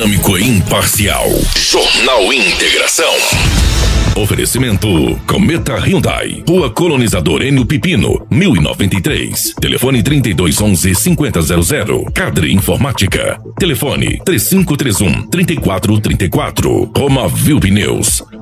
Dinâmico e imparcial. Jornal Integração. Oferecimento Cometa Hyundai. Rua Colonizador Enio Pipino, 1093. Telefone 3211 5000. Cadre Informática. Telefone 3531 3434. Roma Viu Pneus.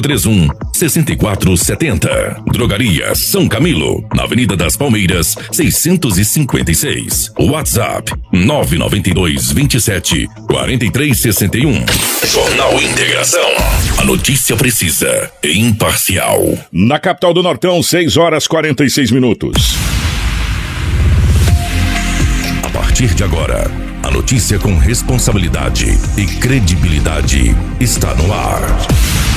3531 6470. Drogaria São Camilo, na Avenida das Palmeiras, 656. WhatsApp 992 27 4361. Jornal Integração. A notícia precisa e imparcial. Na capital do Nortão, 6 horas 46 minutos. A partir de agora, a notícia com responsabilidade e credibilidade está no ar.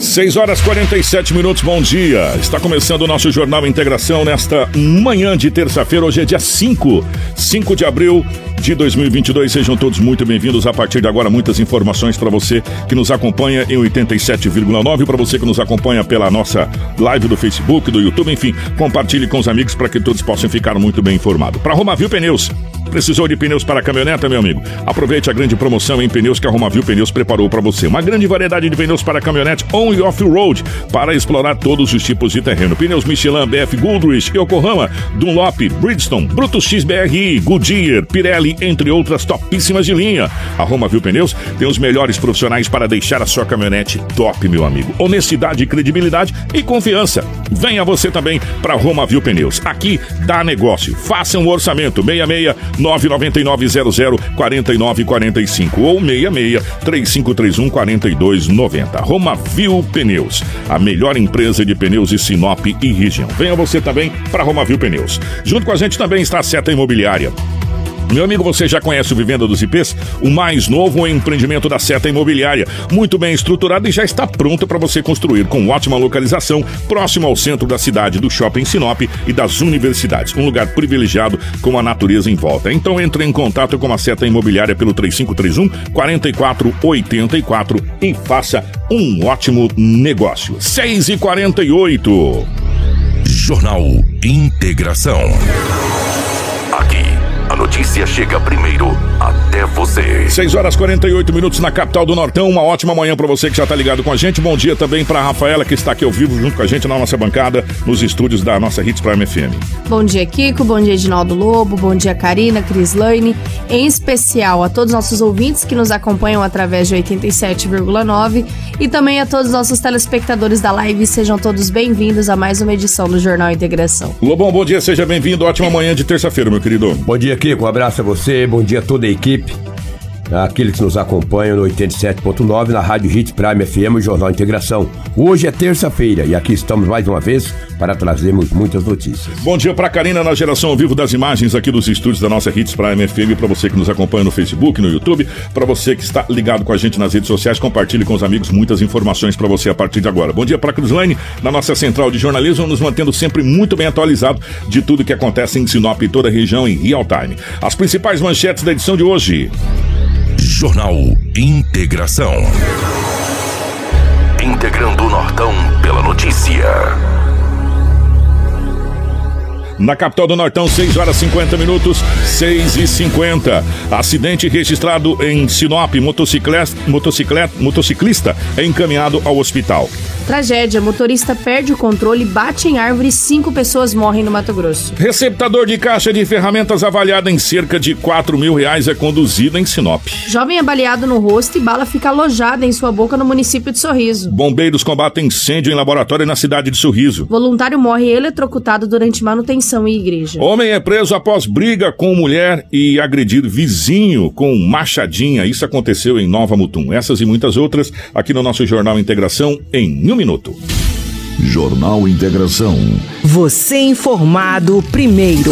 6 horas 47 minutos, bom dia. Está começando o nosso Jornal Integração nesta manhã de terça-feira. Hoje é dia 5, 5 de abril de 2022. Sejam todos muito bem-vindos. A partir de agora, muitas informações para você que nos acompanha em 87,9, para você que nos acompanha pela nossa live do Facebook, do YouTube, enfim, compartilhe com os amigos para que todos possam ficar muito bem informados. Para Romavil Pneus. Precisou de pneus para caminhoneta, meu amigo? Aproveite a grande promoção em pneus que a Romavil Pneus preparou para você. Uma grande variedade de pneus para caminhonete on e off-road para explorar todos os tipos de terreno. Pneus Michelin, BF Goodrich, Yokohama, Dunlop, Bridgestone, Brutus XBRI, Goodyear, Pirelli, entre outras topíssimas de linha. A Romavil Pneus tem os melhores profissionais para deixar a sua caminhonete top, meu amigo. Honestidade, credibilidade e confiança. Venha você também para Romavil Pneus. Aqui dá negócio. Faça um orçamento 66 99900 4945 ou 66 3531 4290. Romavil Pneus, a melhor empresa de pneus de Sinop e região. Venha você também para Romavil Pneus. Junto com a gente também está a Seta Imobiliária. Meu amigo, você já conhece o Vivenda dos IPs? O mais novo empreendimento da Seta Imobiliária. Muito bem estruturado e já está pronto para você construir com ótima localização, próximo ao centro da cidade, do shopping Sinop e das universidades. Um lugar privilegiado com a natureza em volta. Então entre em contato com a Seta Imobiliária pelo 3531 4484 e faça um ótimo negócio. 6 e 48 Jornal Integração. Aqui notícia chega primeiro você. 6 horas 48 minutos na capital do Nortão. Uma ótima manhã para você que já tá ligado com a gente. Bom dia também para Rafaela que está aqui ao vivo junto com a gente na nossa bancada, nos estúdios da nossa Hits Prime FM. Bom dia, Kiko. Bom dia, Edinaldo Lobo. Bom dia, Karina, Cris Lane. Em especial a todos os nossos ouvintes que nos acompanham através de 87,9 e também a todos os nossos telespectadores da live. Sejam todos bem-vindos a mais uma edição do Jornal Integração. Lobão, bom dia, seja bem-vindo. Ótima manhã de terça-feira, meu querido. Bom dia, Kiko. Um abraço a você, bom dia a toda a equipe. Equipe. Aqueles que nos acompanham no 87.9 na Rádio Hits Prime FM e Jornal Integração. Hoje é terça-feira e aqui estamos mais uma vez para trazermos muitas notícias. Bom dia para Karina na geração ao vivo das imagens aqui dos estúdios da nossa Hits Prime FM, para você que nos acompanha no Facebook, no YouTube, para você que está ligado com a gente nas redes sociais, compartilhe com os amigos muitas informações para você a partir de agora. Bom dia para Crislane na nossa central de jornalismo, nos mantendo sempre muito bem atualizado de tudo que acontece em Sinop e toda a região em real time. As principais manchetes da edição de hoje. Jornal Integração. Integrando o Nortão pela notícia. Na capital do Nortão, 6 horas 50 minutos, 6 e 50. Acidente registrado em Sinop, motocicleta, motocicleta, motociclista é encaminhado ao hospital. Tragédia: motorista perde o controle, bate em árvore e cinco pessoas morrem no Mato Grosso. Receptador de caixa de ferramentas avaliada em cerca de 4 mil reais é conduzido em Sinop. Jovem é baleado no rosto e bala fica alojada em sua boca no município de Sorriso. Bombeiros combatem incêndio em laboratório na cidade de Sorriso. Voluntário morre eletrocutado durante manutenção em igreja. Homem é preso após briga com mulher e agredido vizinho com machadinha. Isso aconteceu em Nova Mutum. Essas e muitas outras aqui no nosso Jornal Integração em um minuto. Jornal Integração. Você informado primeiro.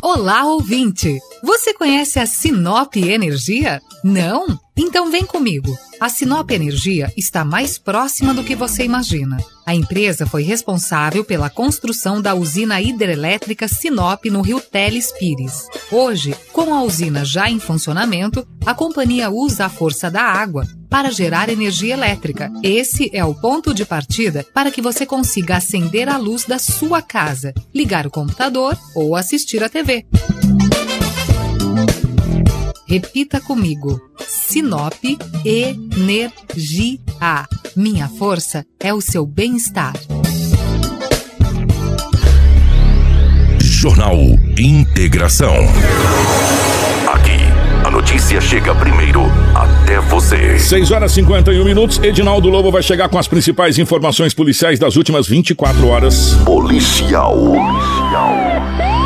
Olá, ouvinte! Você conhece a Sinop Energia? Não? Então vem comigo. A Sinop Energia está mais próxima do que você imagina. A empresa foi responsável pela construção da usina hidrelétrica Sinop no rio Teles Pires. Hoje, com a usina já em funcionamento, a companhia usa a força da água para gerar energia elétrica. Esse é o ponto de partida para que você consiga acender a luz da sua casa, ligar o computador ou assistir a TV. Repita comigo. Sinop Energia. Minha força é o seu bem-estar. Jornal Integração. Aqui, a notícia chega primeiro até você. 6 horas e 51 minutos. Edinaldo Lobo vai chegar com as principais informações policiais das últimas 24 horas. Policial. Policial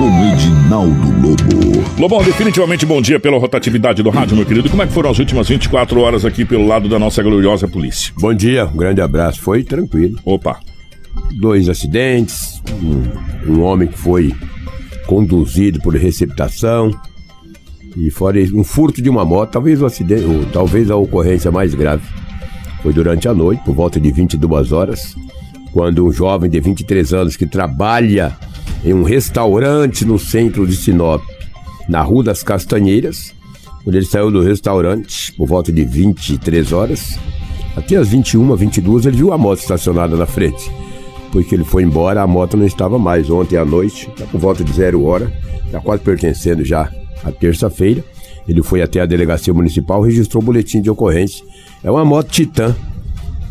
com Edinaldo Lobo. Lobão, definitivamente bom dia pela rotatividade do rádio, meu querido. Como é que foram as últimas 24 horas aqui pelo lado da nossa gloriosa polícia? Bom dia, um grande abraço. Foi tranquilo. Opa. Dois acidentes, um, um homem que foi conduzido por receptação e fora um furto de uma moto, talvez o acidente, ou talvez a ocorrência mais grave. Foi durante a noite, por volta de 22 horas, quando um jovem de 23 anos que trabalha em um restaurante no centro de Sinop, na Rua das Castanheiras, quando ele saiu do restaurante por volta de 23 horas. Até as 21, 22, ele viu a moto estacionada na frente. Porque ele foi embora, a moto não estava mais. Ontem à noite, tá por volta de zero hora, está quase pertencendo já à terça-feira. Ele foi até a delegacia municipal, registrou o boletim de ocorrência. É uma moto Titan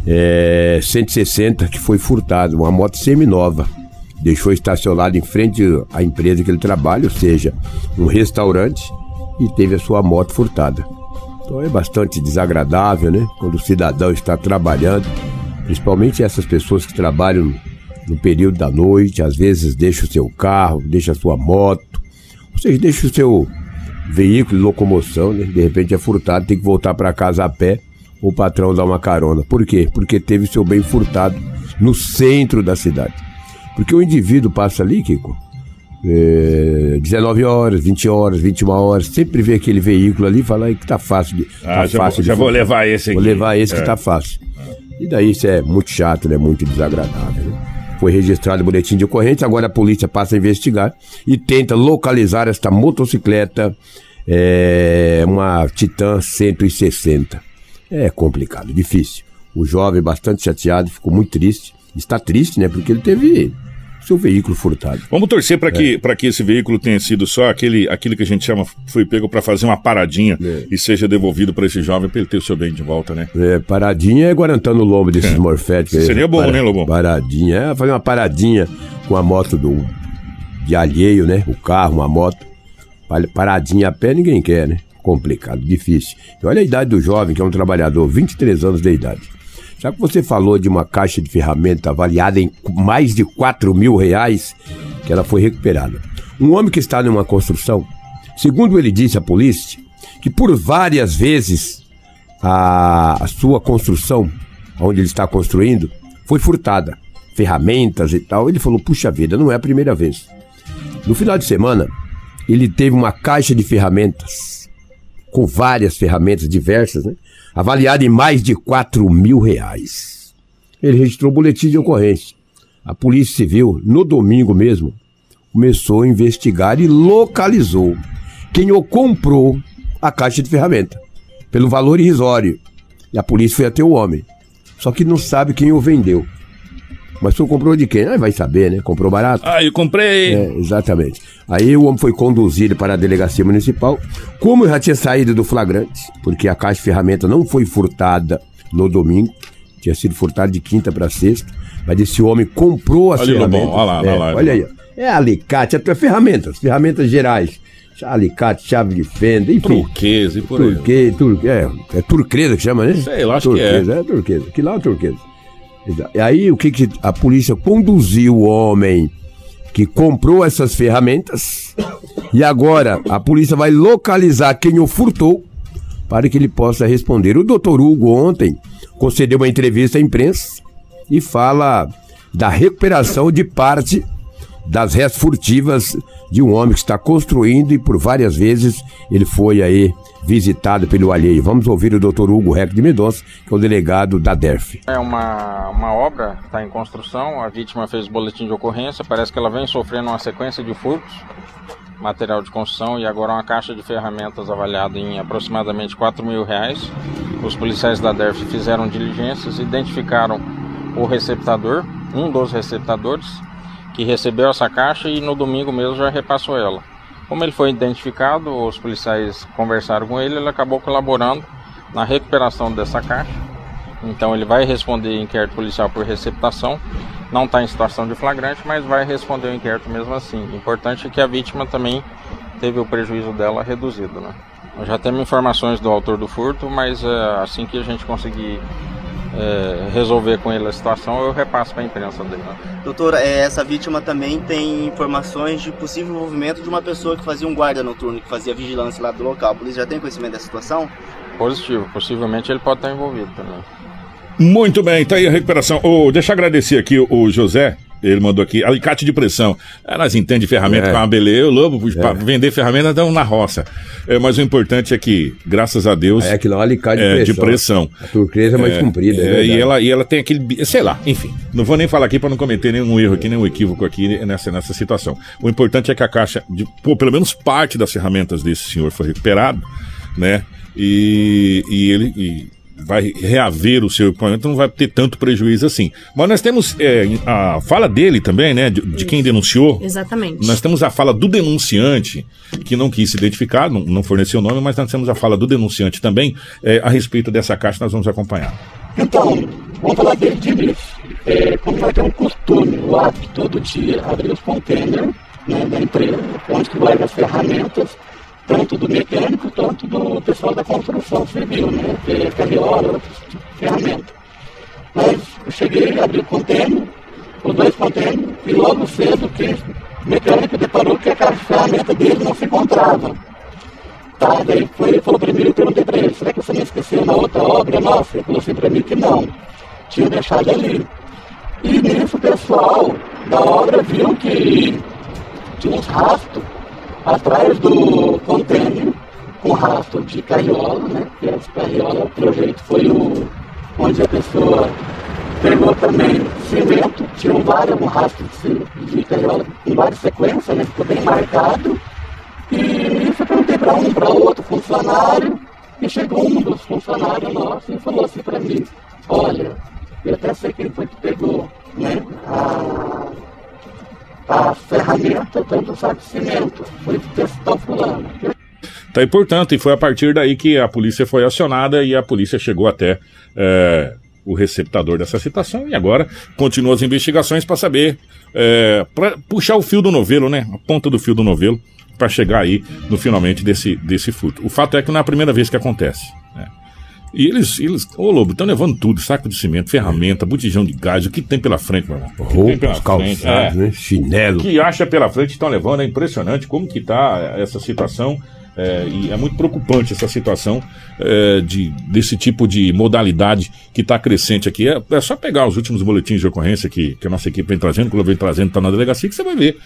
é, 160 que foi furtada, uma moto seminova deixou estacionado em frente à empresa que ele trabalha, ou seja, um restaurante, e teve a sua moto furtada. Então é bastante desagradável, né? Quando o cidadão está trabalhando, principalmente essas pessoas que trabalham no período da noite, às vezes deixa o seu carro, deixa a sua moto, ou seja, deixa o seu veículo de locomoção, né? De repente é furtado, tem que voltar para casa a pé, o patrão dá uma carona. Por quê? Porque teve seu bem furtado no centro da cidade. Porque o indivíduo passa ali, Kiko, é, 19 horas, 20 horas, 21 horas, sempre vê aquele veículo ali e fala que tá fácil de. Ah, tá já, fácil vou, de já vou levar esse aqui. Vou levar esse é. que tá fácil. E daí isso é muito chato, né? Muito desagradável. Né? Foi registrado o boletim de ocorrência, agora a polícia passa a investigar e tenta localizar esta motocicleta, é, uma Titan 160. É complicado, difícil. O jovem bastante chateado, ficou muito triste. Está triste, né? Porque ele teve seu veículo furtado. Vamos torcer para que, É. pra que esse veículo tenha sido só aquele, aquilo que a gente chama, foi pego para fazer uma paradinha É. e seja devolvido para esse jovem para ele ter o seu bem de volta, né? É, paradinha é guarantando o lombo desses morféticos. aí. Seria bom, né, Lobão? Paradinha, é fazer uma paradinha com a moto do, de alheio, né? O carro, uma moto. Pa- Paradinha a pé ninguém quer, né? Complicado, difícil. E olha a idade do jovem, que é um trabalhador, 23 anos de idade. Já que você falou de uma caixa de ferramenta avaliada em mais de 4 mil reais, que ela foi recuperada. Um homem que está numa construção, segundo ele disse à polícia, que por várias vezes a, a sua construção, onde ele está construindo, foi furtada. Ferramentas e tal. Ele falou: puxa vida, não é a primeira vez. No final de semana, ele teve uma caixa de ferramentas, com várias ferramentas diversas, né? Avaliada em mais de 4 mil reais. Ele registrou boletim de ocorrência. A Polícia Civil, no domingo mesmo, começou a investigar e localizou quem o comprou a caixa de ferramenta, pelo valor irrisório. E a polícia foi até o homem. Só que não sabe quem o vendeu. Mas tu comprou de quem? Ah, vai saber, né? Comprou barato. Ah, eu comprei. É, exatamente. Aí o homem foi conduzido para a delegacia municipal. Como já tinha saído do flagrante, porque a caixa de ferramenta não foi furtada no domingo. Tinha sido furtado de quinta para sexta. Mas esse homem comprou as ferramentas. bom, olha lá, é, olha lá. olha aí. É alicate, é ferramentas, ferramentas gerais. Alicate, chave de fenda, enfim. Turquesa e por aí. Turque, turque, é, é turquesa que chama, né? Sei lá, acho que é. turquesa, é. turquesa. Que lá é turquesa. E aí o que, que a polícia conduziu o homem que comprou essas ferramentas e agora a polícia vai localizar quem o furtou para que ele possa responder. O doutor Hugo ontem concedeu uma entrevista à imprensa e fala da recuperação de parte das restas furtivas de um homem que está construindo e por várias vezes ele foi aí visitado pelo alheio. Vamos ouvir o doutor Hugo Reck de Mendonça, que é o delegado da DERF. É uma, uma obra, está em construção, a vítima fez boletim de ocorrência, parece que ela vem sofrendo uma sequência de furtos, material de construção e agora uma caixa de ferramentas avaliada em aproximadamente 4 mil reais. Os policiais da DERF fizeram diligências, identificaram o receptador, um dos receptadores, que recebeu essa caixa e no domingo mesmo já repassou ela. Como ele foi identificado, os policiais conversaram com ele, ele acabou colaborando na recuperação dessa caixa. Então ele vai responder inquérito policial por receptação. Não está em situação de flagrante, mas vai responder o inquérito mesmo assim. Importante é que a vítima também teve o prejuízo dela reduzido. Né? Já temos informações do autor do furto, mas é, assim que a gente conseguir é, resolver com ele a situação, eu repasso para a imprensa dele. Né? Doutor, é, essa vítima também tem informações de possível envolvimento de uma pessoa que fazia um guarda noturno, que fazia vigilância lá do local. A polícia já tem conhecimento dessa situação? Positivo, possivelmente ele pode estar envolvido também. Muito bem, tá aí a recuperação. Ô, deixa eu agradecer aqui o José. Ele mandou aqui, alicate de pressão. Ah, nós entendemos de ferramenta É. com uma beleza, o lobo, pra vender ferramenta estão na roça. É, mas o importante é que, graças a Deus, É que não, alicate é, de de pressão. pressão. A turquesa é mais comprida, é, É, e, ela, e ela tem aquele. Sei lá, enfim. Não vou nem falar aqui para não cometer nenhum erro aqui, nenhum equívoco aqui nessa, nessa situação. O importante é que a caixa, de, pô, pelo menos parte das ferramentas desse senhor foi recuperado, né? E, e ele. e vai reaver o seu equipamento, não vai ter tanto prejuízo assim. Mas nós temos é, a fala dele também, né? De, de quem denunciou. Exatamente. Nós temos a fala do denunciante, que não quis se identificar, não, não forneceu o nome, mas nós temos a fala do denunciante também é, a respeito dessa caixa, nós vamos acompanhar. Então, vamos falar o início. É, como vai ter um costume, o hábito todo dia, abrir os containers né, da empresa, onde que guarda as ferramentas, tanto do mecânico, tanto do pessoal da construção civil, né, que é carriola, ferramenta. Mas eu cheguei, abri o container, os dois containers, e logo cedo que o mecânico deparou que a ferramenta dele não se encontrava. Tá, daí foi, ele falou pra mim, eu perguntei pra ele, será que você não esqueceu na outra obra nossa? Ele falou assim pra mim que não, tinha deixado ali. E nisso o pessoal da obra viu que tinha uns rastros atrás do container, com rastro de carriola, né? Que essa carriola, o projeto foi o, onde a pessoa pegou também cimento, tinham vários um rastro de, de carriola com várias sequências, né? Ficou bem marcado. E nisso eu perguntei para um, para outro funcionário, e chegou um dos funcionários nossos e falou assim para mim, olha, eu até sei quem foi que pegou né, a, a ferramenta, tanto o saco de cimento, foi testar fulano. Tá, e portanto, e foi a partir daí que a polícia foi acionada e a polícia chegou até é, o receptador dessa situação e agora continua as investigações para saber, é, para puxar o fio do novelo, né? A ponta do fio do novelo para chegar aí no finalmente desse, desse furto. O fato é que não é a primeira vez que acontece. E eles, eles, ô Lobo, estão levando tudo, saco de cimento, ferramenta, botijão de gás, o que tem pela frente, meu irmão? O que tem pela Roupas, frente, calçados, é. né? Chinelo. O que acha pela frente estão levando, é impressionante como que tá essa situação. é, e é muito preocupante essa situação é, de, desse tipo de modalidade que está crescente aqui. É, é só pegar os últimos boletins de ocorrência que, que a nossa equipe vem trazendo, que o Lobo vem trazendo, está na delegacia, que você vai ver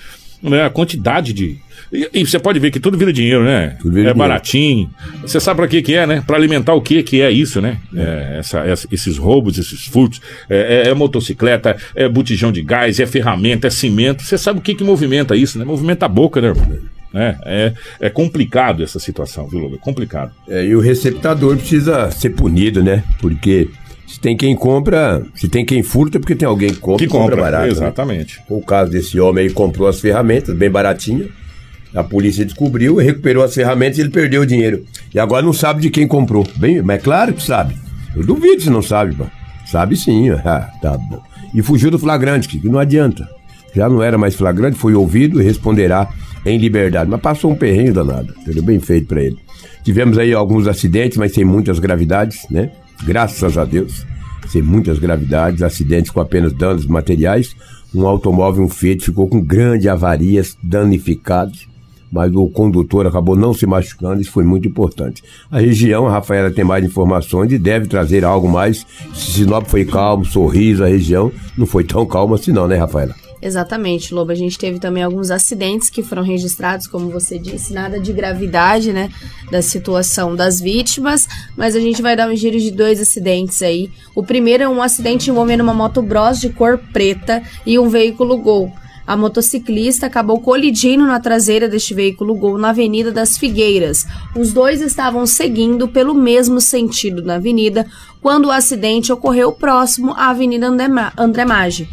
né, a quantidade de. E, e você pode ver que tudo vira dinheiro, né? Tudo vira é dinheiro. baratinho. Você sabe para que que é, né? Para alimentar o que que é isso, né? É, essa, essa- esses roubos, esses furtos. É, é- é motocicleta, é botijão de gás, é ferramenta, é cimento. Você sabe o que que movimenta isso, né? Movimenta a boca, né, irmão? É, é, é complicado essa situação, viu, Lobo? É complicado. É, e o receptador precisa ser punido, né? Porque se tem quem compra, se tem quem furta, é porque tem alguém que compra Que compra, compra, barato. né? exatamente. Foi o caso desse homem aí comprou as ferramentas, bem baratinha. A polícia descobriu, recuperou as ferramentas e ele perdeu o dinheiro. E agora não sabe de quem comprou. Bem, mas é claro que sabe. Eu duvido se não sabe, pô. Sabe sim, ah, tá bom. E fugiu do flagrante, que não adianta. Já não era mais flagrante, foi ouvido e responderá em liberdade. Mas passou um perrengue danado, entendeu? Bem feito para ele. Tivemos aí alguns acidentes, mas sem muitas gravidades, né? Graças a Deus. Sem muitas gravidades, acidentes com apenas danos materiais. Um automóvel, um Fiat, ficou com grandes avarias, danificados mas o condutor acabou não se machucando, isso foi muito importante. A região, a Rafaela tem mais informações e deve trazer algo mais. Sinop foi calmo, sorriso, a região não foi tão calma assim não, né, Rafaela? Exatamente, Lobo. A gente teve também alguns acidentes que foram registrados, como você disse, nada de gravidade, né, da situação das vítimas, mas a gente vai dar um giro de dois acidentes aí. O primeiro é um acidente envolvendo uma moto Bros de cor preta e um veículo Gol. A motociclista acabou colidindo na traseira deste veículo Gol na Avenida das Figueiras. Os dois estavam seguindo pelo mesmo sentido na avenida quando o acidente ocorreu próximo à Avenida André Maggi.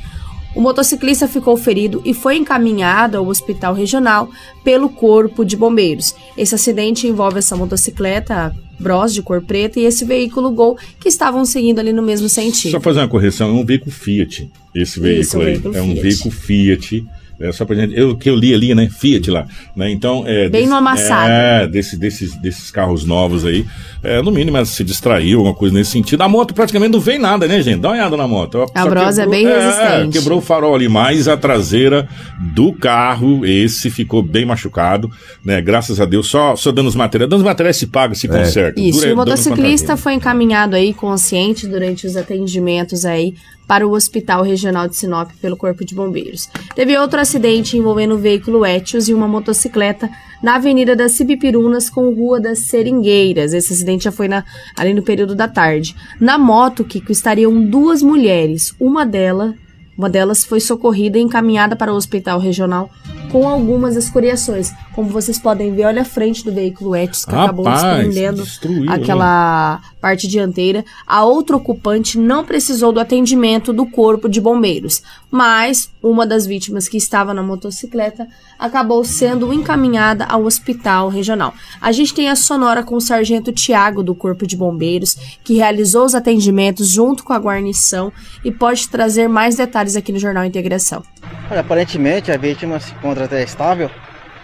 O motociclista ficou ferido e foi encaminhado ao hospital regional pelo Corpo de Bombeiros. Esse acidente envolve essa motocicleta Bros de cor preta e esse veículo Gol que estavam seguindo ali no mesmo sentido. Só fazer uma correção, é um veículo Fiat, esse veículo Isso, aí. Um é um veículo Fiat é só pra gente, eu que eu li ali, né? Fiat lá, né? Então, é bem desse, no amassado. É, desse, desses, desses carros novos aí. É, no mínimo, se distraiu, alguma coisa nesse sentido. A moto praticamente não vem nada, né, gente? Dá uma olhada na moto. A brosa é bem é, resistente. quebrou o farol ali, mas a traseira do carro, esse ficou bem machucado, né? Graças a Deus, só, só danos materiais. Danos materiais se paga, se é. conserta. Isso, Dura, o motociclista foi encaminhado aí consciente durante os atendimentos aí para o Hospital Regional de Sinop pelo Corpo de Bombeiros. Teve outro acidente envolvendo o veículo Etios e uma motocicleta na Avenida das Cibipirunas com Rua das Seringueiras. Esse acidente já foi na, ali no período da tarde. Na moto, Kiko, estariam duas mulheres. Uma delas, uma delas foi socorrida e encaminhada para o Hospital Regional com algumas escoriações. Como vocês podem ver, olha a frente do veículo Etios que Rapaz, acabou desprendendo aquela hein? parte dianteira. A outra ocupante não precisou do atendimento do corpo de bombeiros, mas uma das vítimas que estava na motocicleta acabou sendo encaminhada ao hospital regional. A gente tem a sonora com o sargento Tiago do Corpo de Bombeiros, que realizou os atendimentos junto com a guarnição e pode trazer mais detalhes aqui no Jornal Integração. Olha, aparentemente a vítima se encontra até estável,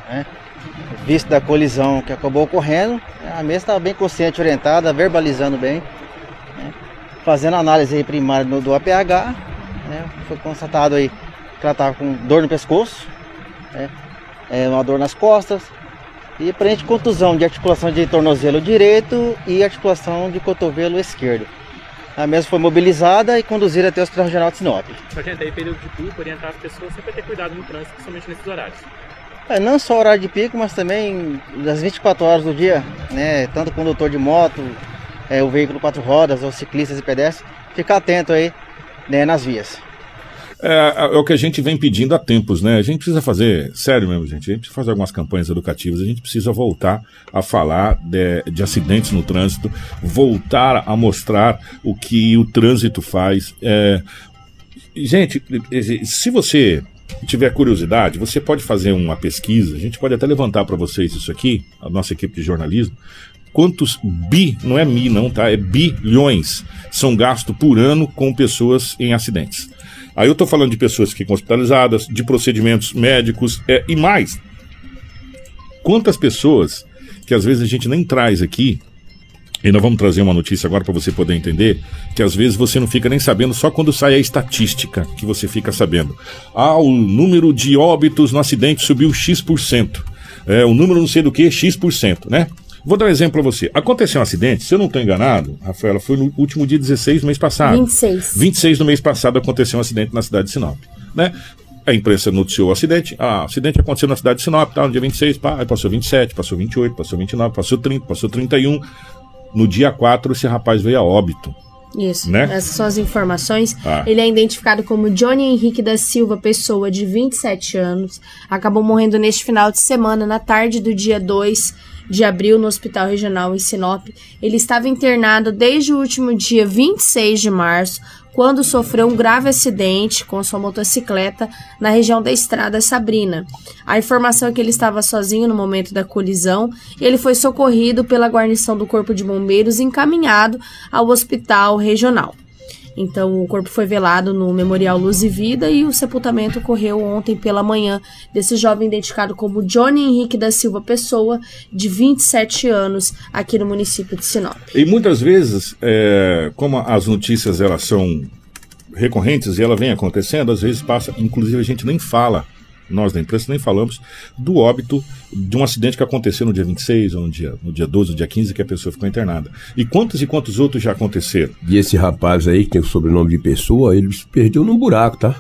né? Visto da colisão que acabou ocorrendo, a mesa estava bem consciente, orientada, verbalizando bem, né? fazendo análise primária do APH, né? foi constatado aí que ela estava com dor no pescoço, né? é, uma dor nas costas e aparente contusão de articulação de tornozelo direito e articulação de cotovelo esquerdo. A mesa foi mobilizada e conduzida até o Hospital Regional de Sinop. Sargento, aí período de pico, orientar as pessoas sempre a ter cuidado no trânsito, principalmente nesses horários. É, não só horário de pico, mas também das 24 horas do dia, né? Tanto o condutor de moto, é, o veículo quatro rodas, os ciclistas e pedestres, ficar atento aí né, nas vias. É, é, o que a gente vem pedindo há tempos, né? A gente precisa fazer, sério mesmo, gente, a gente precisa fazer algumas campanhas educativas, a gente precisa voltar a falar de, de acidentes no trânsito, voltar a mostrar o que o trânsito faz. É, gente, se você tiver curiosidade, você pode fazer uma pesquisa, a gente pode até levantar para vocês isso aqui, a nossa equipe de jornalismo, quantos bi, não é mi não, tá? É bilhões são gastos por ano com pessoas em acidentes. Aí eu estou falando de pessoas que ficam hospitalizadas, de procedimentos médicos é, e mais. Quantas pessoas que às vezes a gente nem traz aqui, e nós vamos trazer uma notícia agora para você poder entender, que às vezes você não fica nem sabendo só quando sai a estatística que você fica sabendo. Ah, o número de óbitos no acidente subiu X%. É, o número não sei do que, X%, né? Vou dar um exemplo para você. Aconteceu um acidente, se eu não estou enganado, Rafaela, foi no último dia 16 do mês passado. 26. 26 do mês passado aconteceu um acidente na cidade de Sinop. Né? A imprensa noticiou o acidente. Ah, o acidente aconteceu na cidade de Sinop, tá, no dia 26, pá, aí passou 27, passou 28, passou 29, passou 30, passou 31. No dia 4, esse rapaz veio a óbito. Isso, né? essas são as informações. Ah. Ele é identificado como Johnny Henrique da Silva Pessoa, de 27 anos. Acabou morrendo neste final de semana, na tarde do dia 2 de abril no Hospital Regional em Sinop. Ele estava internado desde o último dia 26 de março quando sofreu um grave acidente com sua motocicleta na região da estrada Sabrina. A informação é que ele estava sozinho no momento da colisão e ele foi socorrido pela guarnição do Corpo de Bombeiros e encaminhado ao hospital regional. Então, o corpo foi velado no Memorial Luz e Vida e o sepultamento ocorreu ontem pela manhã desse jovem identificado como Johnny Henrique da Silva Pessoa, de 27 anos, aqui no município de Sinop. E muitas vezes, é, como as notícias elas são recorrentes e ela vem acontecendo, às vezes passa, inclusive a gente nem fala nós da imprensa nem falamos do óbito de um acidente que aconteceu no dia 26 ou no dia, no dia 12 ou dia 15 que a pessoa ficou internada. E quantos e quantos outros já aconteceram? E esse rapaz aí, que tem o sobrenome de pessoa, ele se perdeu num buraco, tá?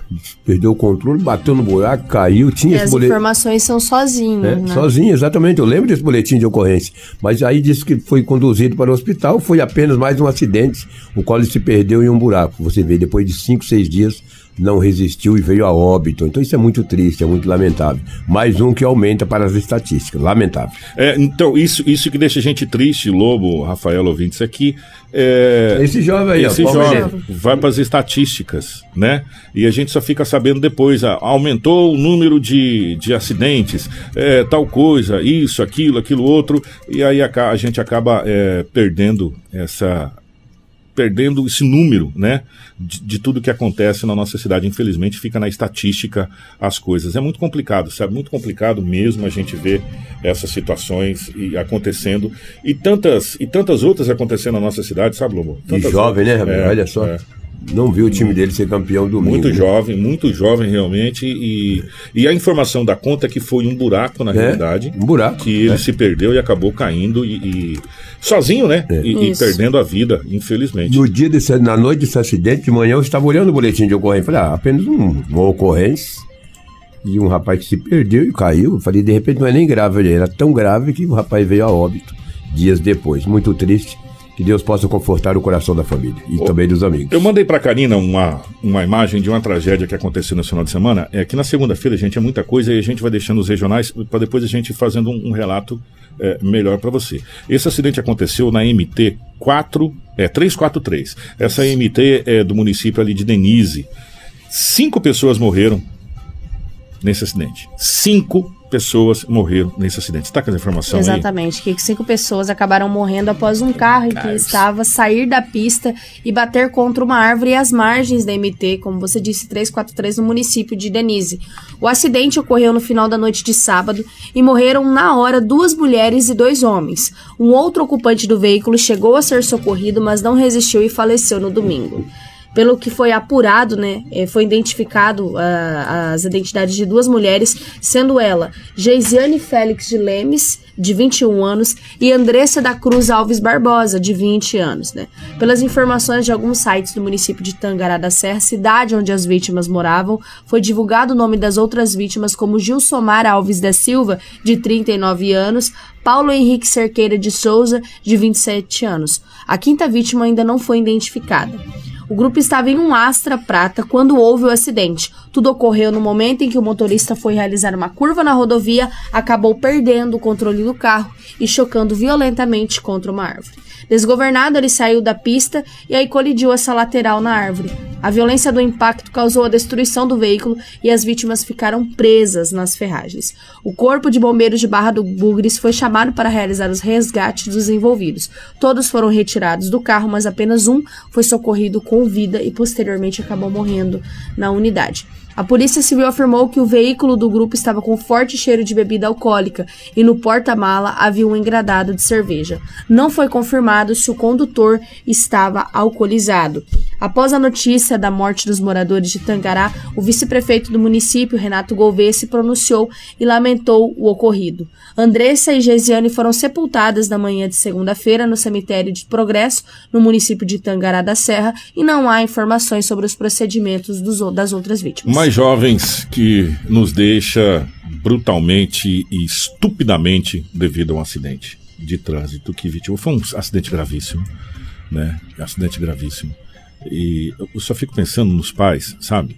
Perdeu o controle, bateu no buraco, caiu, tinha E as boletim. informações são sozinhos, É, né? Sozinho, exatamente. Eu lembro desse boletim de ocorrência. Mas aí disse que foi conduzido para o hospital, foi apenas mais um acidente, o qual ele se perdeu em um buraco. Você vê, depois de cinco, seis dias, não resistiu e veio a óbito. Então isso é muito triste, é muito lamentável. Mais um que aumenta para as estatísticas. Lamentável. É, então, isso, isso que deixa a gente triste, Lobo, Rafael ouvintes aqui. É, Esse jovem aí, ó, esse Paulo jovem vai para as estatísticas, né? E a gente só fica sabendo depois, ah, aumentou o número de, de acidentes, é, tal coisa, isso, aquilo, aquilo outro, e aí a, a gente acaba é, perdendo essa perdendo esse número, né, de, de tudo que acontece na nossa cidade. Infelizmente, fica na estatística as coisas. É muito complicado, sabe? Muito complicado mesmo a gente ver essas situações e acontecendo e tantas e tantas outras acontecendo na nossa cidade, sabe, Lobo? E jovem, né, outras. Rabelo? É, Olha só. é. Não viu o time dele ser campeão domingo. Muito né? jovem, muito jovem realmente. E, e a informação da conta é que foi um buraco, na É, realidade. um buraco. Que ele É. se perdeu e acabou caindo e. e- sozinho, né? E, e Isso. perdendo a vida, infelizmente. No dia desse, na noite desse acidente, de manhã, eu estava olhando o boletim de ocorrência. Falei, ah, apenas um, uma ocorrência de um rapaz que se perdeu e caiu. Eu Falei, de repente não é nem grave, ele era tão grave que o rapaz veio a óbito dias depois. Muito triste. Que Deus possa confortar o coração da família e também dos amigos. Eu mandei pra Karina uma, uma imagem de uma tragédia que aconteceu no final de semana. É que na segunda-feira, gente, é muita coisa e a gente vai deixando os regionais para depois a gente ir fazendo um, um relato é, melhor para você. Esse acidente aconteceu na MT 4, é, 343. Essa MT é do município ali de Denise. Cinco pessoas morreram nesse acidente. Cinco pessoas morreram nesse acidente. Você tá com essa informação aí? Exatamente, que cinco pessoas acabaram morrendo após um carro que estava sair da pista e bater contra uma árvore às margens da MT, como você disse, 343, no município de Denise. O acidente ocorreu no final da noite de sábado e morreram na hora duas mulheres e dois homens. Um outro ocupante do veículo chegou a ser socorrido, mas não resistiu e faleceu no domingo. Pelo que foi apurado, né, eh, foi identificado ah, as identidades de duas mulheres, sendo ela Geisiane Félix de Lemes, de 21 anos, e Andressa da Cruz Alves Barbosa, de 20 anos. Né. Pelas informações de alguns sites do município de Tangará da Serra, cidade onde as vítimas moravam, foi divulgado o nome das outras vítimas como Gilsomar Alves da Silva, de 39 anos, Paulo Henrique Cerqueira de Souza, de 27 anos. A quinta vítima ainda não foi identificada. O grupo estava em um Astra prata quando houve o acidente. Tudo ocorreu no momento em que o motorista foi realizar uma curva na rodovia, acabou perdendo o controle do carro e chocando violentamente contra uma árvore. Desgovernado, ele saiu da pista e aí colidiu essa lateral na árvore. A violência do impacto causou a destruição do veículo e as vítimas ficaram presas nas ferragens. O Corpo de Bombeiros de Barra do Bugres foi chamado para realizar os resgates dos envolvidos. Todos foram retirados do carro, mas apenas um foi socorrido com vida e posteriormente acabou morrendo na unidade. A Polícia Civil afirmou que o veículo do grupo estava com forte cheiro de bebida alcoólica e no porta-mala havia um engradado de cerveja. Não foi confirmado se o condutor estava alcoolizado. Após a notícia da morte dos moradores de Tangará, o vice-prefeito do município, Renato Gouveia, se pronunciou e lamentou o ocorrido. Andressa e Gesiane foram sepultadas na manhã de segunda-feira no cemitério de Progresso, no município de Tangará da Serra, e não há informações sobre os procedimentos dos das outras vítimas. Mais jovens que nos deixa brutalmente e estupidamente devido a um acidente de trânsito que vitimou. Foi um acidente gravíssimo, né? Acidente gravíssimo. E eu só fico pensando nos pais, sabe?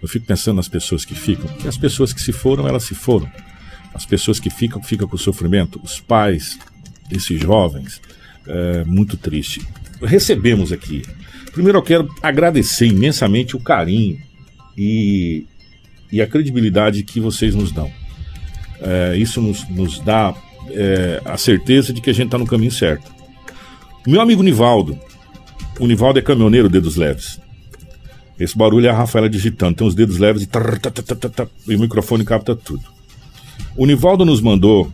Eu fico pensando nas pessoas que ficam. E as pessoas que se foram, elas se foram. As pessoas que ficam, ficam com sofrimento. Os pais desses jovens, é muito triste. Recebemos aqui Primeiro eu quero agradecer imensamente o carinho e, e a credibilidade que vocês nos dão. É, isso nos, nos dá é, a certeza de que a gente está no caminho certo. Meu amigo Nivaldo, o Nivaldo é caminhoneiro, dedos leves. Esse barulho é a Rafaela digitando, tem os dedos leves e, tar, tar, tar, e o microfone capta tudo. O Nivaldo nos mandou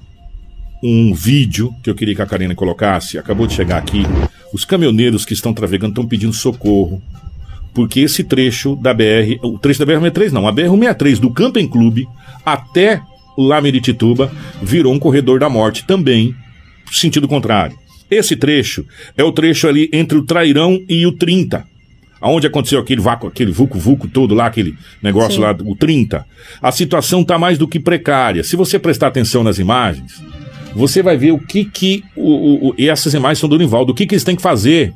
um vídeo que eu queria que a Karina colocasse, acabou de chegar aqui. Os caminhoneiros que estão trafegando estão pedindo socorro, porque esse trecho da BR, o trecho da BR-63 não, a BR-163 do Camping Clube até lá Meritituba virou um corredor da morte também, sentido contrário. Esse trecho é o trecho ali entre o Trairão e o 30. Aonde aconteceu aquele vácuo, aquele vulco-vulco todo lá, aquele negócio Sim. lá, o 30. A situação está mais do que precária. Se você prestar atenção nas imagens, você vai ver o que que. O, o- o- e essas imagens são do Nivaldo. O que, que eles têm que fazer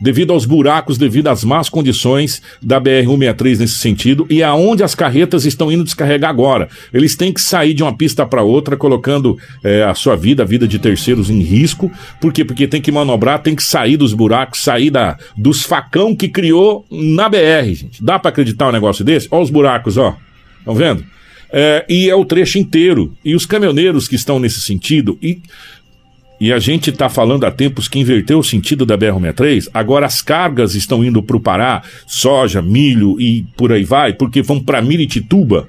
devido aos buracos, devido às más condições da BR-163 nesse sentido e aonde as carretas estão indo descarregar agora. Eles têm que sair de uma pista para outra, colocando eh, a sua vida, a vida de terceiros em risco. Por quê? Porque tem que manobrar, tem que sair dos buracos, sair da, dos facão que criou na BR, gente. Dá para acreditar um negócio desse? Olha os buracos, ó. Estão vendo? É, e é o trecho inteiro. E os caminhoneiros que estão nesse sentido, e, e a gente está falando há tempos que inverteu o sentido da BR-63, agora as cargas estão indo para o Pará, soja, milho e por aí vai, porque vão para Miritituba,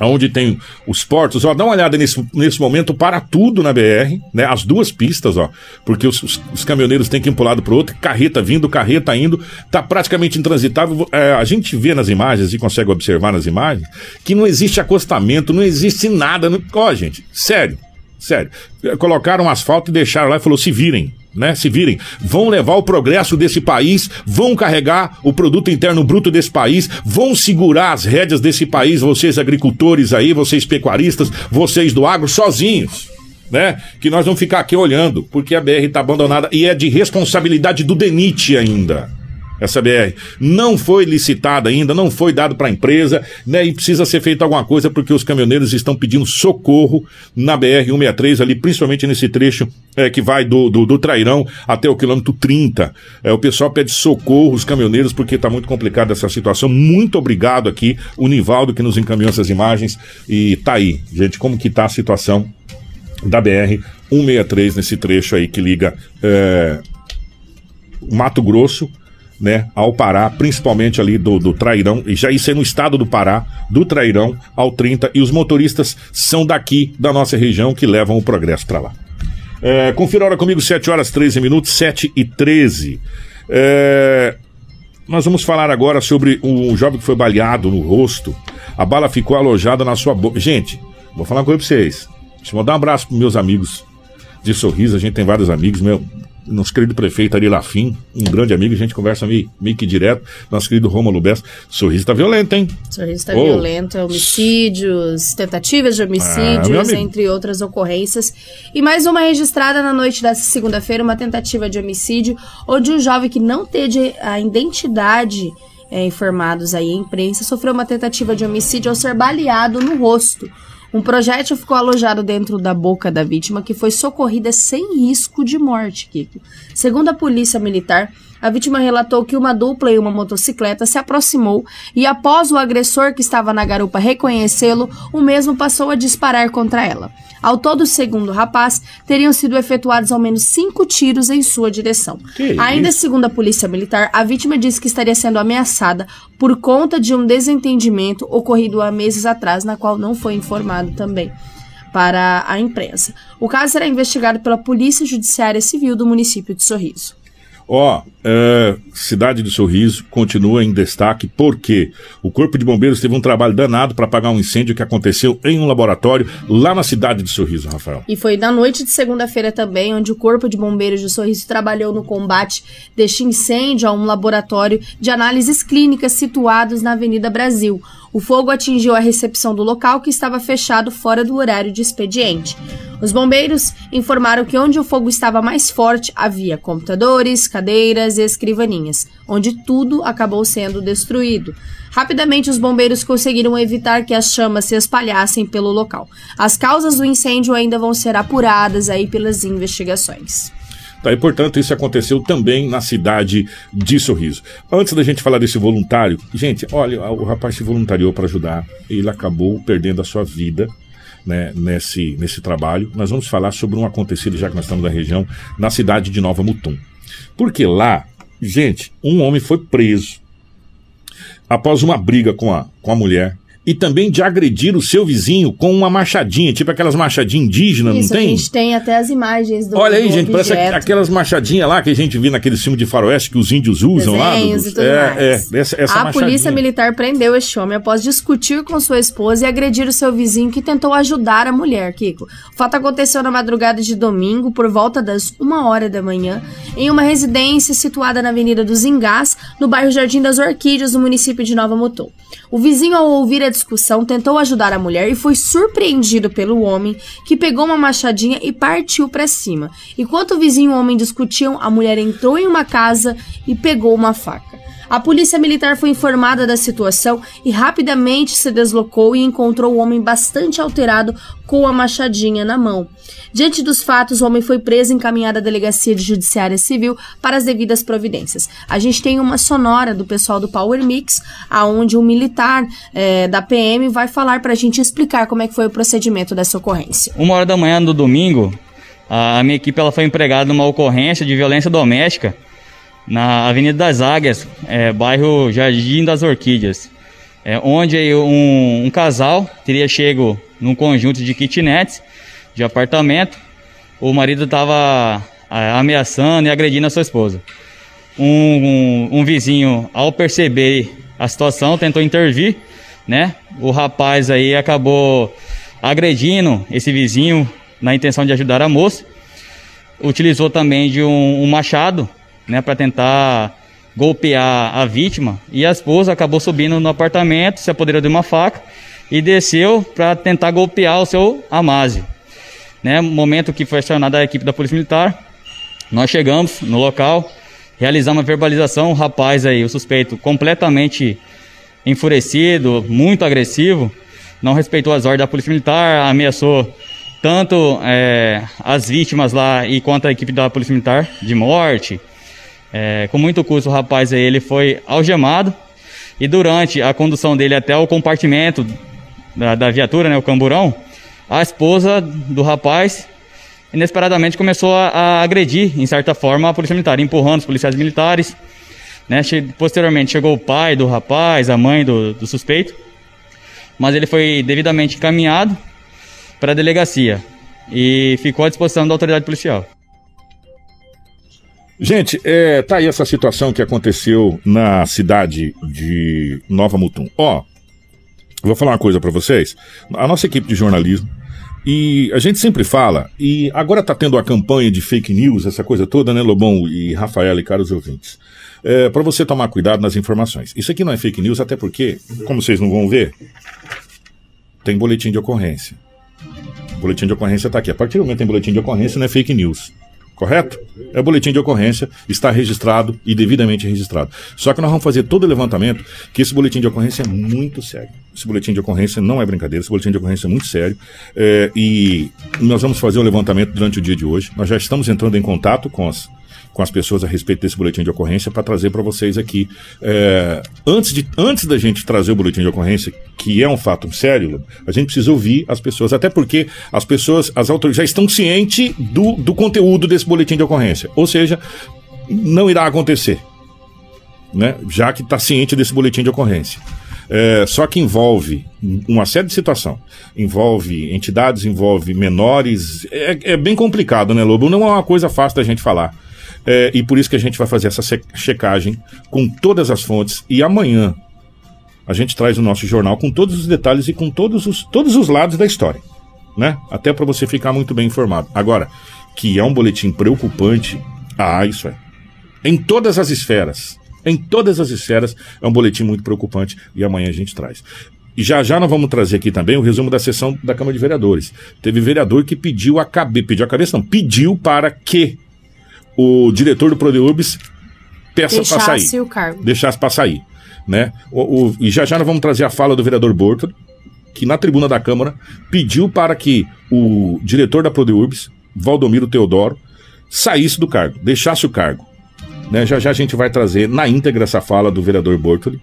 onde tem os portos, ó, dá uma olhada nesse, nesse momento para tudo na BR, né? As duas pistas, ó, porque os, os, os caminhoneiros têm que ir para um lado para outro, carreta vindo, carreta indo, tá praticamente intransitável. É, a gente vê nas imagens e consegue observar nas imagens que não existe acostamento, não existe nada. Não... Ó, gente, sério, sério. Colocaram asfalto e deixaram lá e falou: se virem. Né, se virem, vão levar o progresso desse país, vão carregar o produto interno bruto desse país, vão segurar as rédeas desse país, vocês agricultores aí, vocês pecuaristas, vocês do agro, sozinhos. Né? Que nós vamos ficar aqui olhando, porque a BR está abandonada e é de responsabilidade do DENIT ainda. Essa BR não foi licitada ainda, não foi dado para a empresa, né? E precisa ser feita alguma coisa porque os caminhoneiros estão pedindo socorro na BR 163 ali, principalmente nesse trecho é, que vai do, do, do Trairão até o quilômetro 30. É, o pessoal pede socorro, os caminhoneiros, porque está muito complicada essa situação. Muito obrigado aqui, o Nivaldo que nos encaminhou essas imagens e tá aí, gente, como que tá a situação da BR 163 nesse trecho aí que liga é, Mato Grosso né, ao Pará, principalmente ali do, do Trairão, e já isso é no estado do Pará, do Trairão ao 30, e os motoristas são daqui da nossa região que levam o progresso para lá. É, confira a hora comigo, 7 horas 13 minutos, 7 e 13. É, nós vamos falar agora sobre um jovem que foi baleado no rosto. A bala ficou alojada na sua boca. Gente, vou falar uma coisa pra vocês. Deixa eu mandar um abraço pros meus amigos de Sorriso. A gente tem vários amigos. Meu, nosso querido prefeito Ari Lafim, um grande amigo, a gente conversa meio, meio que direto. Nosso querido Rômulo Bessa. Sorriso tá violento, hein? Sorriso está Oh. violento, homicídios, tentativas de Ah, homicídios, amigo. entre outras ocorrências. E mais uma registrada na noite dessa segunda-feira, uma tentativa de homicídio, onde um jovem que não teve a identidade é, informados aí à imprensa sofreu uma tentativa de homicídio ao ser baleado no rosto. Um projétil ficou alojado dentro da boca da vítima, que foi socorrida sem risco de morte, Kiko. Segundo a polícia militar, a vítima relatou que uma dupla em uma motocicleta se aproximou e, após o agressor que estava na garupa reconhecê-lo, o mesmo passou a disparar contra ela. Ao todo, segundo o rapaz, teriam sido efetuados ao menos cinco tiros em sua direção. Que Ainda isso? segundo a polícia militar, a vítima disse que estaria sendo ameaçada por conta de um desentendimento ocorrido há meses atrás, na qual não foi informado também para a imprensa. O caso será investigado pela Polícia Judiciária Civil do município de Sorriso. Ó, é, Cidade do Sorriso continua em destaque porque o Corpo de Bombeiros teve um trabalho danado para apagar um incêndio que aconteceu em um laboratório lá na cidade de Sorriso, Rafael. E foi na noite de segunda-feira também, onde o Corpo de Bombeiros de Sorriso trabalhou no combate deste incêndio a um laboratório de análises clínicas situados na Avenida Brasil. O fogo atingiu a recepção do local, que estava fechado fora do horário de expediente. Os bombeiros informaram que onde o fogo estava mais forte havia computadores, cadeiras e escrivaninhas, onde tudo acabou sendo destruído. Rapidamente, os bombeiros conseguiram evitar que as chamas se espalhassem pelo local. As causas do incêndio ainda vão ser apuradas aí pelas investigações. Tá, e, portanto, isso aconteceu também na cidade de Sorriso. Antes da gente falar desse voluntário, gente, olha, o rapaz se voluntariou para ajudar, ele acabou perdendo a sua vida. Né, nesse, nesse trabalho, nós vamos falar sobre um acontecido, já que nós estamos na região, na cidade de Nova Mutum. Porque lá, gente, um homem foi preso após uma briga com a, com a mulher e também de agredir o seu vizinho com uma machadinha, tipo aquelas machadinhas indígenas, Isso, não tem? a gente tem até as imagens do Olha aí, do gente, parece objeto. aquelas machadinhas lá que a gente viu naquele filme de faroeste que os índios usam lá. Desenhos Dudu. e tudo é, mais. é, essa, essa a machadinha. polícia militar prendeu este homem após discutir com sua esposa e agredir o seu vizinho que tentou ajudar a mulher, Kiko. O fato aconteceu na madrugada de domingo, por volta das uma hora da manhã, em uma residência situada na Avenida dos Engás, no bairro Jardim das Orquídeas, no município de Nova Mutum. O vizinho, ao ouvir a discussão, tentou ajudar a mulher e foi surpreendido pelo homem, que pegou uma machadinha e partiu para cima. Enquanto o vizinho e o homem discutiam, a mulher entrou em uma casa e pegou uma faca. A polícia militar foi informada da situação e rapidamente se deslocou e encontrou o homem bastante alterado com a machadinha na mão. Diante dos fatos, o homem foi preso e encaminhado à delegacia de judiciária civil para as devidas providências. A gente tem uma sonora do pessoal do Power Mix, aonde um militar eh, da PM vai falar para a gente explicar como é que foi o procedimento dessa ocorrência. Uma hora da manhã do domingo, a minha equipe ela foi empregada numa ocorrência de violência doméstica na Avenida das Águias, é, bairro Jardim das Orquídeas, é, onde um, um casal teria chego num conjunto de kitnets de apartamento. O marido estava ameaçando e agredindo a sua esposa. Um, um, um vizinho, ao perceber a situação, tentou intervir, né? O rapaz aí acabou agredindo esse vizinho na intenção de ajudar a moça. Utilizou também de um machado, né, para tentar golpear a vítima. E a esposa acabou subindo no apartamento, se apoderou de uma faca e desceu para tentar golpear o seu Amásio. Né, momento que foi acionada a equipe da Polícia Militar, nós chegamos no local, realizamos a verbalização, o rapaz aí, o suspeito, completamente enfurecido, muito agressivo, não respeitou as ordens da Polícia Militar, ameaçou tanto é, as vítimas lá e quanto a equipe da Polícia Militar de morte. É, com muito custo, o rapaz aí, ele foi algemado e durante a condução dele até o compartimento da, da viatura, né, o camburão, a esposa do rapaz inesperadamente começou a, a, agredir, em certa forma, a polícia militar, empurrando os policiais militares. Né? Che posteriormente chegou o pai do rapaz, a mãe do, do suspeito, mas ele foi devidamente encaminhado para a delegacia e ficou à disposição da autoridade policial. Gente, é, tá aí essa situação que aconteceu na cidade de Nova Mutum. Ó, vou falar uma coisa para vocês. A nossa equipe de jornalismo e a gente sempre fala, e agora tá tendo a campanha de fake news, essa coisa toda, né, Lobão e Rafael e caros ouvintes. É, para você tomar cuidado nas informações. Isso aqui não é fake news, até porque, como vocês não vão ver, tem boletim de ocorrência. O boletim de ocorrência tá aqui. A partir do momento que tem boletim de ocorrência, não é fake news. Correto? É o boletim de ocorrência, está registrado e devidamente registrado. Só que nós vamos fazer todo o levantamento, que esse boletim de ocorrência é muito sério. Esse boletim de ocorrência não é brincadeira, esse boletim de ocorrência é muito sério. É, e nós vamos fazer o levantamento durante o dia de hoje. Nós já estamos entrando em contato com as, com as pessoas a respeito desse boletim de ocorrência para trazer para vocês aqui. É, antes, de, antes da gente trazer o boletim de ocorrência, que é um fato sério, a gente precisa ouvir as pessoas, até porque as pessoas, as autoridades já estão cientes do, do conteúdo desse boletim de ocorrência. Ou seja, não irá acontecer. Né? Já que está ciente desse boletim de ocorrência. É, só que envolve uma série de situação. Envolve entidades, envolve menores. É, é bem complicado, né, Lobo? Não é uma coisa fácil da gente falar. É, e por isso que a gente vai fazer essa checagem com todas as fontes. E amanhã a gente traz o nosso jornal com todos os detalhes e com todos os, todos os lados da história. Né? Até para você ficar muito bem informado. Agora, que é um boletim preocupante, ah, isso é. Em todas as esferas. Em todas as esferas é um boletim muito preocupante e amanhã a gente traz. E já já nós vamos trazer aqui também o resumo da sessão da Câmara de Vereadores. Teve vereador que pediu a cabeça, pediu a cabeça não, pediu para que o diretor do Prodeurbs peça para sair. o cargo. Deixasse para sair. Né? O, o, e já já nós vamos trazer a fala do vereador Borto, que na tribuna da Câmara pediu para que o diretor da Prodeurbs, Valdomiro Teodoro, saísse do cargo, deixasse o cargo. Né? Já já a gente vai trazer na íntegra essa fala do vereador Bortoli.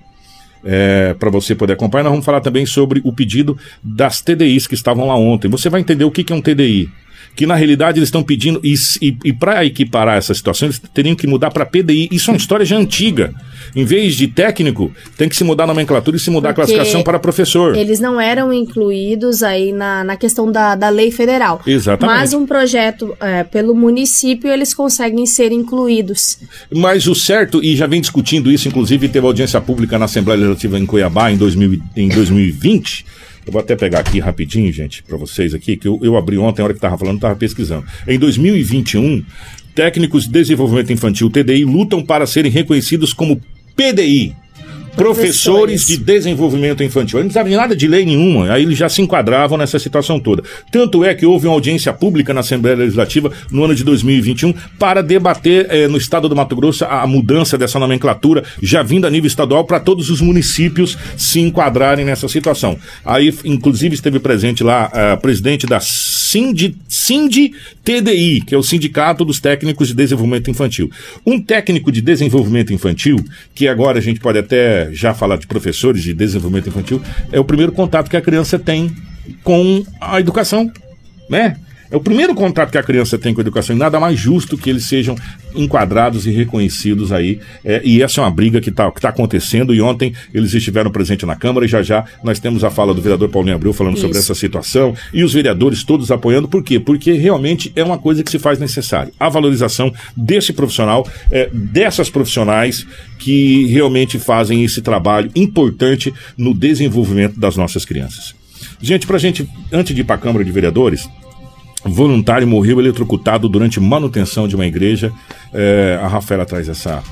É, para você poder acompanhar, nós vamos falar também sobre o pedido das TDIs que estavam lá ontem. Você vai entender o que, que é um TDI que na realidade eles estão pedindo, e, e, e para equiparar essa situação, eles teriam que mudar para PDI. Isso é uma história já antiga. Em vez de técnico, tem que se mudar a nomenclatura e se mudar Porque a classificação para professor. Eles não eram incluídos aí na, na questão da, da lei federal. Exatamente. Mas um projeto é, pelo município, eles conseguem ser incluídos. Mas o certo, e já vem discutindo isso, inclusive teve audiência pública na Assembleia Legislativa em Cuiabá em, 2000, em 2020 eu vou até pegar aqui rapidinho, gente, para vocês aqui, que eu, eu abri ontem, a hora que estava falando, estava pesquisando. Em 2021, técnicos de desenvolvimento infantil, TDI, lutam para serem reconhecidos como PDI, professores de desenvolvimento infantil. Eles não precisavam de nada de lei nenhuma, aí eles já se enquadravam nessa situação toda. Tanto é que houve uma audiência pública na Assembleia Legislativa no ano de 2021 para debater eh, no estado do Mato Grosso a, a mudança dessa nomenclatura, já vinda a nível estadual, para todos os municípios se enquadrarem nessa situação. Aí, inclusive, esteve presente lá a eh, presidente da Cindy, Cindy TDI, que é o Sindicato dos Técnicos de Desenvolvimento Infantil. Um técnico de desenvolvimento infantil, que agora a gente pode até já falar de professores de desenvolvimento infantil, é o primeiro contato que a criança tem com a educação, né? É o primeiro contato que a criança tem com a educação e nada mais justo que eles sejam enquadrados e reconhecidos aí. É, e essa é uma briga que está que tá acontecendo e ontem eles estiveram presentes na Câmara e já já nós temos a fala do vereador Paulinho Abreu falando Isso. sobre essa situação e os vereadores todos apoiando. Por quê? Porque realmente é uma coisa que se faz necessário. A valorização desse profissional, é, dessas profissionais que realmente fazem esse trabalho importante no desenvolvimento das nossas crianças. Gente, para gente, antes de ir para a Câmara de Vereadores, voluntário morreu eletrocutado durante manutenção de uma igreja. É, a Rafaela traz essa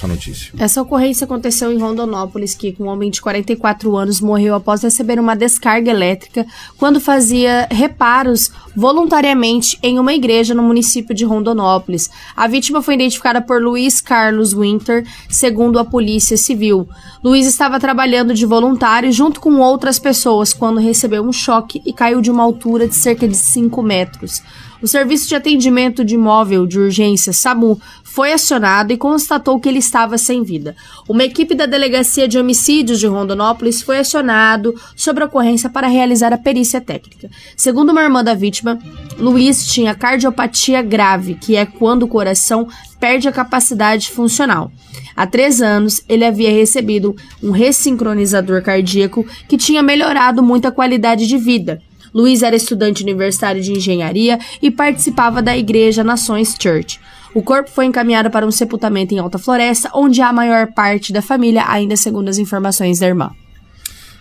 essa notícia. Essa ocorrência aconteceu em Rondonópolis, que um homem de 44 anos morreu após receber uma descarga elétrica quando fazia reparos voluntariamente em uma igreja no município de Rondonópolis. A vítima foi identificada por Luiz Carlos Winter, segundo a Polícia Civil. Luiz estava trabalhando de voluntário junto com outras pessoas quando recebeu um choque e caiu de uma altura de cerca de 5 metros. O Serviço de Atendimento de Imóvel de Urgência, SAMU, foi acionado e constatou que ele estava sem vida. Uma equipe da Delegacia de Homicídios de Rondonópolis foi acionado sobre a ocorrência para realizar a perícia técnica. Segundo uma irmã da vítima, Luiz tinha cardiopatia grave, que é quando o coração perde a capacidade funcional. Há três anos, ele havia recebido um ressincronizador cardíaco que tinha melhorado muito a qualidade de vida. Luiz era estudante universitário de engenharia e participava da Igreja Nações Church. O corpo foi encaminhado para um sepultamento em Alta Floresta, onde há a maior parte da família, ainda segundo as informações da irmã.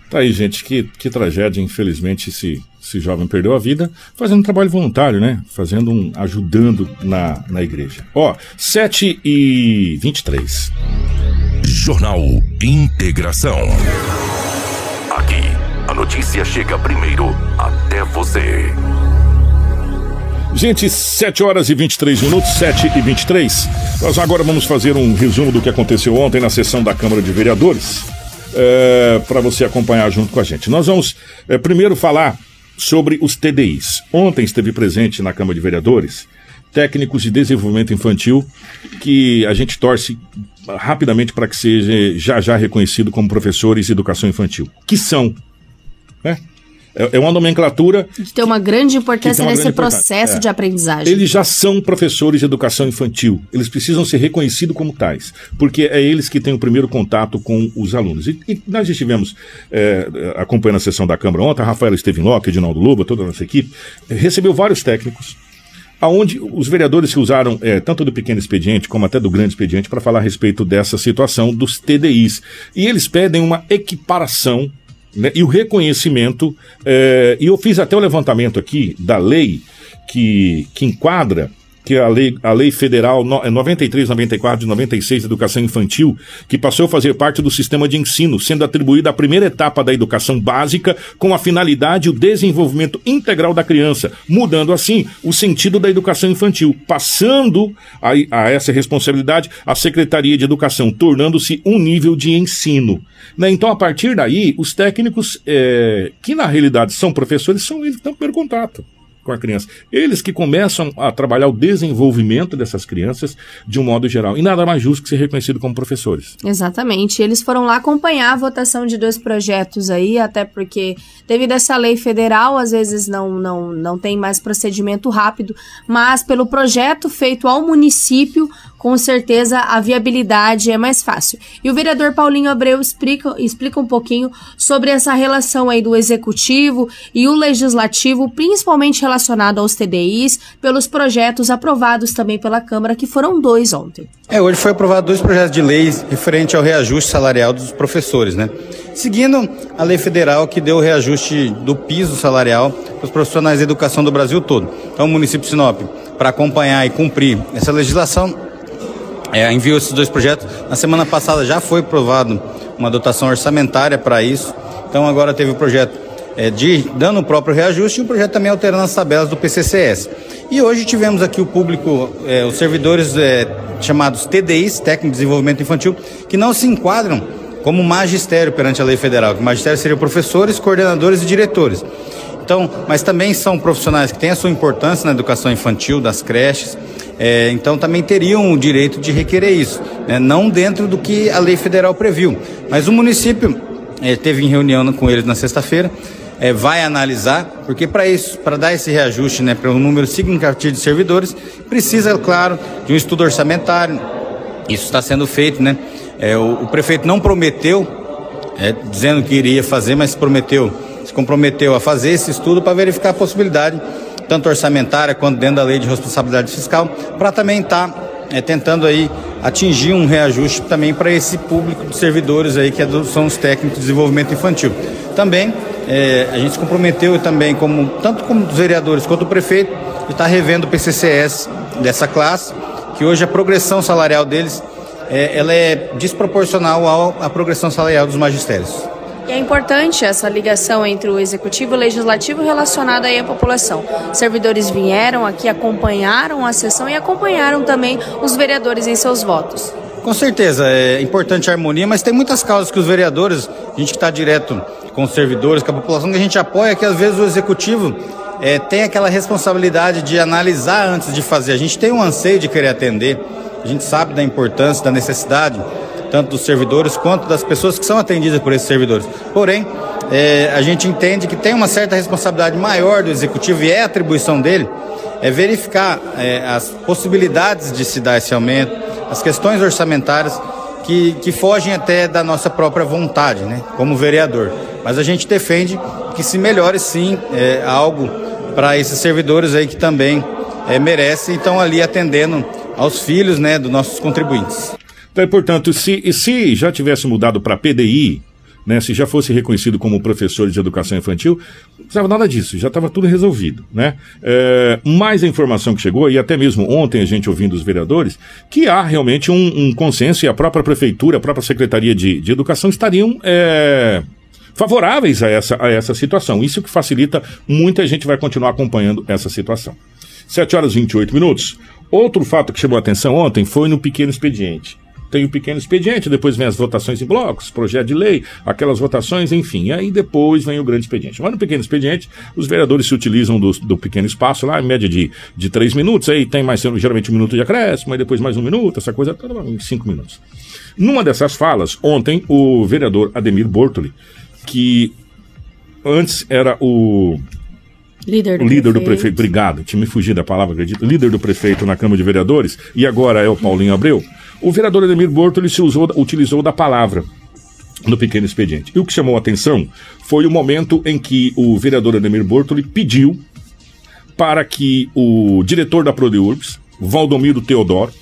Tá aí, gente, que, que tragédia. Infelizmente, esse, esse jovem perdeu a vida fazendo um trabalho voluntário, né? Fazendo um. ajudando na, na igreja. Ó, 7 e 23. Jornal Integração. Aqui a notícia chega primeiro até você. Gente, 7 horas e 23 minutos, 7 e 23. Nós agora vamos fazer um resumo do que aconteceu ontem na sessão da Câmara de Vereadores, é, para você acompanhar junto com a gente. Nós vamos é, primeiro falar sobre os TDIs. Ontem esteve presente na Câmara de Vereadores técnicos de desenvolvimento infantil que a gente torce rapidamente para que seja já já reconhecido como professores de educação infantil, que são né? É, é uma nomenclatura. De ter uma grande importância uma nesse grande processo é. de aprendizagem. Eles já são professores de educação infantil. Eles precisam ser reconhecidos como tais, porque é eles que têm o primeiro contato com os alunos. E, e nós estivemos é, acompanhando a sessão da Câmara ontem, a Rafaela Estevam Locke, Edinaldo Lobo, toda a nossa equipe, recebeu vários técnicos aonde os vereadores se usaram é, tanto do pequeno expediente como até do grande expediente para falar a respeito dessa situação dos TDIs. E eles pedem uma equiparação né, e o reconhecimento, é, e eu fiz até o levantamento aqui da lei que, que enquadra que a lei, a lei federal 93, 94 é de 96 de educação infantil, que passou a fazer parte do sistema de ensino, sendo atribuída a primeira etapa da educação básica com a finalidade o desenvolvimento integral da criança, mudando assim o sentido da educação infantil, passando a, a essa responsabilidade à Secretaria de Educação, tornando-se um nível de ensino. Né? Então, a partir daí, os técnicos, é, que na realidade são professores, são eles que estão primeiro contato com a criança. Eles que começam a trabalhar o desenvolvimento dessas crianças de um modo geral. E nada mais justo que ser reconhecido como professores. Exatamente. Eles foram lá acompanhar a votação de dois projetos aí, até porque devido a essa lei federal, às vezes não, não, não tem mais procedimento rápido, mas pelo projeto feito ao município, com certeza a viabilidade é mais fácil. E o vereador Paulinho Abreu explica, explica um pouquinho sobre essa relação aí do executivo e o legislativo, principalmente relacionado aos TDIs, pelos projetos aprovados também pela Câmara, que foram dois ontem. É, hoje foi aprovado dois projetos de leis referente ao reajuste salarial dos professores, né? Seguindo a lei federal que deu o reajuste do piso salarial para os profissionais de educação do Brasil todo. Então, o município de Sinop, para acompanhar e cumprir essa legislação, é, enviou esses dois projetos. Na semana passada já foi aprovado uma dotação orçamentária para isso. Então agora teve o projeto é, de dando o próprio reajuste e o projeto também alterando as tabelas do PCCS. E hoje tivemos aqui o público, é, os servidores é, chamados TDIs, Técnico de Desenvolvimento Infantil, que não se enquadram como magistério perante a lei federal. O magistério seria professores, coordenadores e diretores. Então, mas também são profissionais que têm a sua importância na educação infantil, das creches, é, então também teriam o direito de requerer isso, né? não dentro do que a lei federal previu. Mas o município é, teve em reunião com eles na sexta-feira, é, vai analisar, porque para isso, para dar esse reajuste né, para um número significativo de servidores, precisa, claro, de um estudo orçamentário. Isso está sendo feito, né? É, o, o, prefeito não prometeu, é, dizendo que iria fazer, mas prometeu, se comprometeu a fazer esse estudo para verificar a possibilidade tanto orçamentária quanto dentro da lei de responsabilidade fiscal, para também estar tá, é, tentando aí atingir um reajuste também para esse público de servidores aí que é do, são os técnicos de desenvolvimento infantil. Também é, a gente se comprometeu também, como, tanto como os vereadores quanto o prefeito, de estar tá revendo o PCCS dessa classe, que hoje a progressão salarial deles é, ela é desproporcional à progressão salarial dos magistérios. E é importante essa ligação entre o executivo e o legislativo relacionada aí à população. Servidores vieram aqui, acompanharam a sessão e acompanharam também os vereadores em seus votos. Com certeza, é importante a harmonia, mas tem muitas causas que os vereadores, a gente que está direto com os servidores, com a população que a gente apoia, que às vezes o executivo é, tem aquela responsabilidade de analisar antes de fazer. A gente tem um anseio de querer atender, a gente sabe da importância, da necessidade, tanto dos servidores quanto das pessoas que são atendidas por esses servidores. Porém, é, a gente entende que tem uma certa responsabilidade maior do executivo e é atribuição dele é verificar é, as possibilidades de se dar esse aumento, as questões orçamentárias que, que fogem até da nossa própria vontade, né, como vereador. Mas a gente defende que se melhore sim é, algo para esses servidores aí que também é, merecem e estão ali atendendo aos filhos né, dos nossos contribuintes. Então, portanto, se, se já tivesse mudado para PDI, né, se já fosse reconhecido como professor de educação infantil, não precisava nada disso, já estava tudo resolvido. Né? É, mais a informação que chegou, e até mesmo ontem a gente ouvindo os vereadores, que há realmente um, um consenso e a própria prefeitura, a própria Secretaria de, de Educação estariam é, favoráveis a essa, a essa situação. Isso que facilita, muita gente vai continuar acompanhando essa situação. 7 horas e 28 minutos. Outro fato que chamou a atenção ontem foi no pequeno expediente tem o pequeno expediente, depois vem as votações em blocos, projeto de lei, aquelas votações, enfim. E aí depois vem o grande expediente. Mas no pequeno expediente, os vereadores se utilizam do, do pequeno espaço lá, em média de, de três minutos, aí tem mais geralmente um minuto de acréscimo, aí depois mais um minuto, essa coisa toda cinco minutos. Numa dessas falas, ontem, o vereador Ademir Bortoli, que antes era o Líder do, líder prefeito. do prefeito. Obrigado, tinha me fugido da palavra, acredito. Líder do prefeito na Câmara de Vereadores, e agora é o Paulinho Abreu. O vereador Ademir Borto ele se usou, utilizou da palavra no pequeno expediente. E o que chamou a atenção foi o momento em que o vereador Ademir Bortoli pediu para que o diretor da Prodeurbs, Valdomiro Teodoro,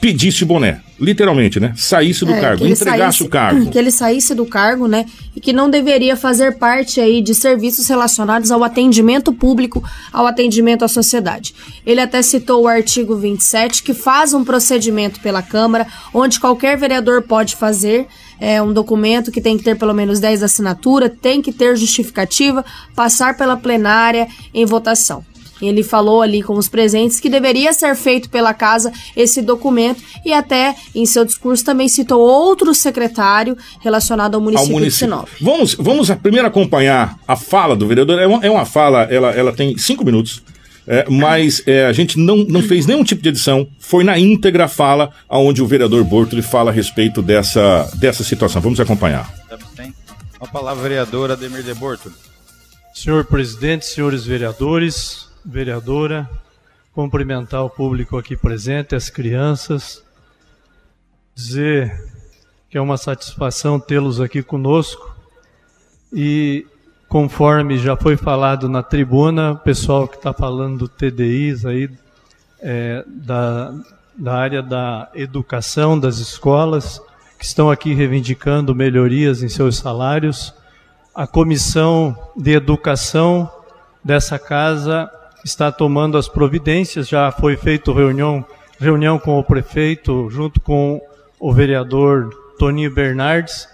pedisse boné. Literalmente, né? Saísse do É, cargo, entregasse saísse- o cargo. Que ele saísse do cargo, né? E que não deveria fazer parte aí de serviços relacionados ao atendimento público, ao atendimento à sociedade. Ele até citou o artigo 27, que faz um procedimento pela Câmara, onde qualquer vereador pode fazer. É um documento que tem que ter pelo menos 10 assinaturas, tem que ter justificativa, passar pela plenária em votação. Ele falou ali com os presentes que deveria ser feito pela casa esse documento e até em seu discurso também citou outro secretário relacionado ao município, ao município. de Sinop. Vamos, vamos primeiro acompanhar a fala do vereador. É uma, é uma fala, ela, ela tem cinco minutos. É, mas é, a gente não, não fez nenhum tipo de edição, foi na íntegra a fala onde o vereador Bortoli fala a respeito dessa, dessa situação. Vamos acompanhar. A palavra vereador Ademir de Bortoli. Senhor presidente, senhores vereadores, vereadora, cumprimentar o público aqui presente, as crianças, dizer que é uma satisfação tê-los aqui conosco e conforme já foi falado na tribuna, o pessoal que está falando do TDIs aí, é, da, da área da educação das escolas, que estão aqui reivindicando melhorias em seus salários. A comissão de educação dessa casa está tomando as providências, já foi feita reunião, reunião com o prefeito, junto com o vereador Toninho Bernardes,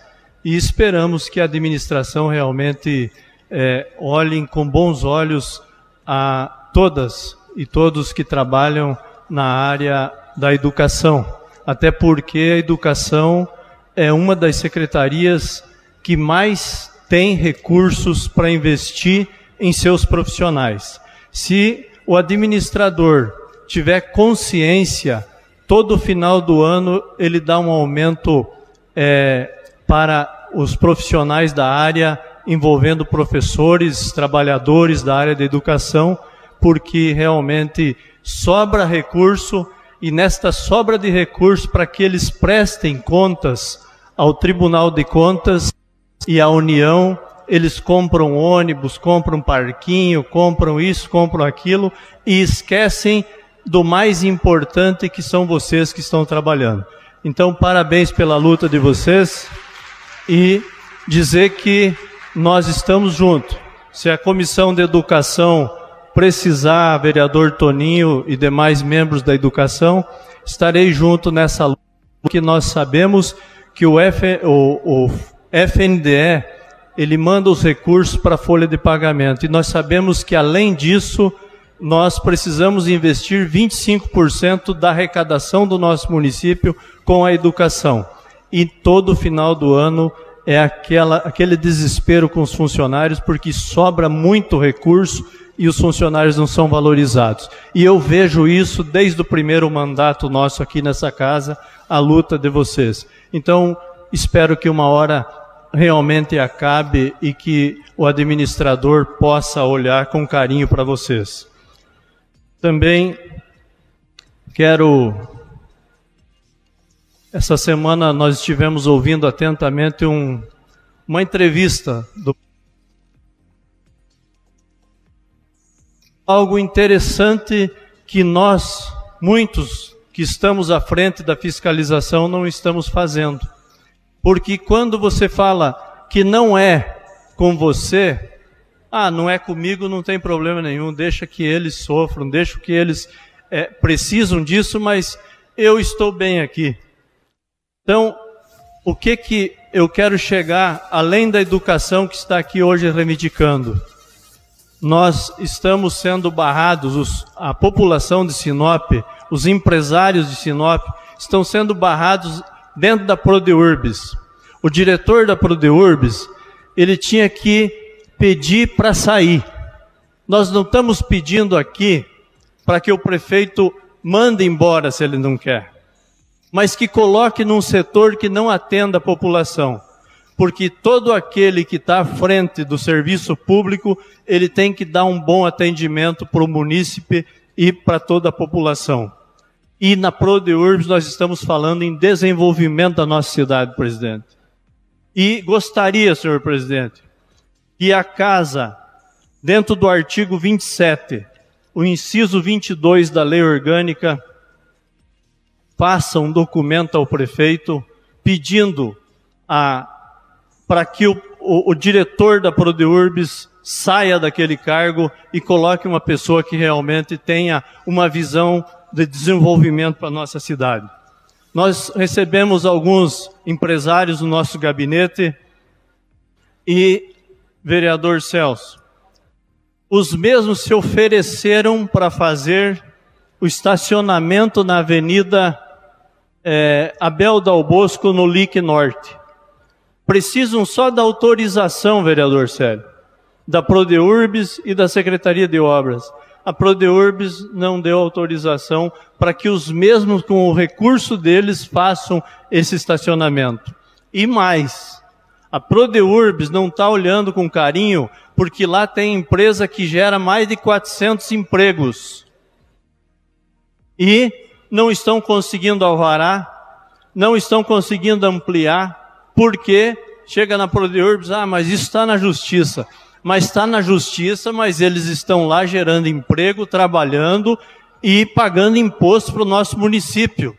e esperamos que a administração realmente é, olhem com bons olhos a todas e todos que trabalham na área da educação, até porque a educação é uma das secretarias que mais tem recursos para investir em seus profissionais. Se o administrador tiver consciência, todo final do ano ele dá um aumento é, para os profissionais da área envolvendo professores, trabalhadores da área da educação, porque realmente sobra recurso e nesta sobra de recurso para que eles prestem contas ao Tribunal de Contas e à União, eles compram ônibus, compram parquinho, compram isso, compram aquilo e esquecem do mais importante que são vocês que estão trabalhando. Então, parabéns pela luta de vocês e dizer que nós estamos juntos. Se a Comissão de Educação precisar, vereador Toninho e demais membros da educação, estarei junto nessa luta, porque nós sabemos que o, F, o, o FNDE ele manda os recursos para a folha de pagamento e nós sabemos que além disso nós precisamos investir 25% da arrecadação do nosso município com a educação. E todo final do ano é aquela, aquele desespero com os funcionários, porque sobra muito recurso e os funcionários não são valorizados. E eu vejo isso desde o primeiro mandato nosso aqui nessa casa, a luta de vocês. Então, espero que uma hora realmente acabe e que o administrador possa olhar com carinho para vocês. Também quero essa semana nós estivemos ouvindo atentamente um, uma entrevista do algo interessante que nós, muitos que estamos à frente da fiscalização, não estamos fazendo. Porque quando você fala que não é com você, ah, não é comigo, não tem problema nenhum, deixa que eles sofram, deixa que eles é, precisam disso, mas eu estou bem aqui. Então, o que que eu quero chegar além da educação que está aqui hoje reivindicando? Nós estamos sendo barrados, os, a população de Sinop, os empresários de Sinop estão sendo barrados dentro da Prodeurbis. O diretor da Prodeurbis, ele tinha que pedir para sair. Nós não estamos pedindo aqui para que o prefeito mande embora se ele não quer mas que coloque num setor que não atenda a população. Porque todo aquele que está à frente do serviço público, ele tem que dar um bom atendimento para o munícipe e para toda a população. E na ProDeurbs nós estamos falando em desenvolvimento da nossa cidade, presidente. E gostaria, senhor presidente, que a casa, dentro do artigo 27, o inciso 22 da lei orgânica, faça um documento ao prefeito pedindo para que o, o, o, diretor da Prodeurbis saia daquele cargo e coloque uma pessoa que realmente tenha uma visão de desenvolvimento para a nossa cidade. Nós recebemos alguns empresários no nosso gabinete e, vereador Celso, os mesmos se ofereceram para fazer o estacionamento na Avenida é, Abel Dal Bosco, no LIC Norte. Precisam só da autorização, vereador Célio, da Prodeurbis e da Secretaria de Obras. A Prodeurbis não deu autorização para que os mesmos, com o recurso deles, façam esse estacionamento. E mais, a Prodeurbis não está olhando com carinho, porque lá tem empresa que gera mais de 400 empregos e não estão conseguindo alvará, não estão conseguindo ampliar, porque chega na Prodeurbs, ah, mas isso está na justiça. Mas está na justiça, mas eles estão lá gerando emprego, trabalhando e pagando imposto para o nosso município.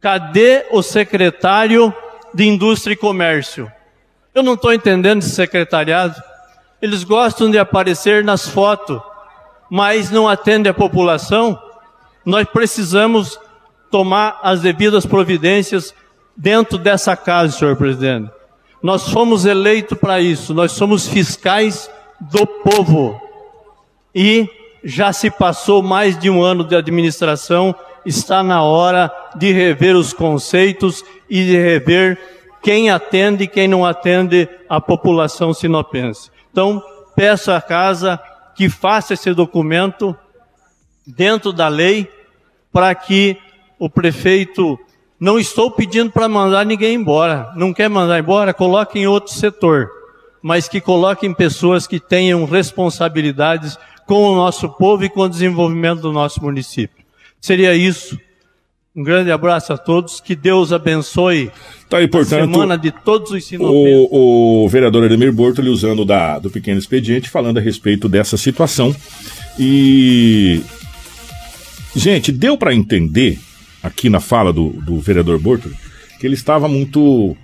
Cadê o secretário de Indústria e Comércio? Eu não estou entendendo esse secretariado. Eles gostam de aparecer nas fotos, mas não atendem a população nós precisamos tomar as devidas providências dentro dessa casa, senhor presidente. Nós fomos eleitos para isso, nós somos fiscais do povo. E já se passou mais de um ano de administração, está na hora de rever os conceitos e de rever quem atende e quem não atende a população sinopense. Então, peço à casa que faça esse documento dentro da lei para que o prefeito não estou pedindo para mandar ninguém embora. Não quer mandar embora? Coloque em outro setor. Mas que coloquem pessoas que tenham responsabilidades com o nosso povo e com o desenvolvimento do nosso município. Seria isso. Um grande abraço a todos. Que Deus abençoe tá aí, portanto, a semana de todos os sinopenses. O, o vereador Edemir Bortoli usando da, do pequeno expediente, falando a respeito dessa situação. E Gente, deu para entender aqui na fala do, do vereador Bortoli que ele estava muito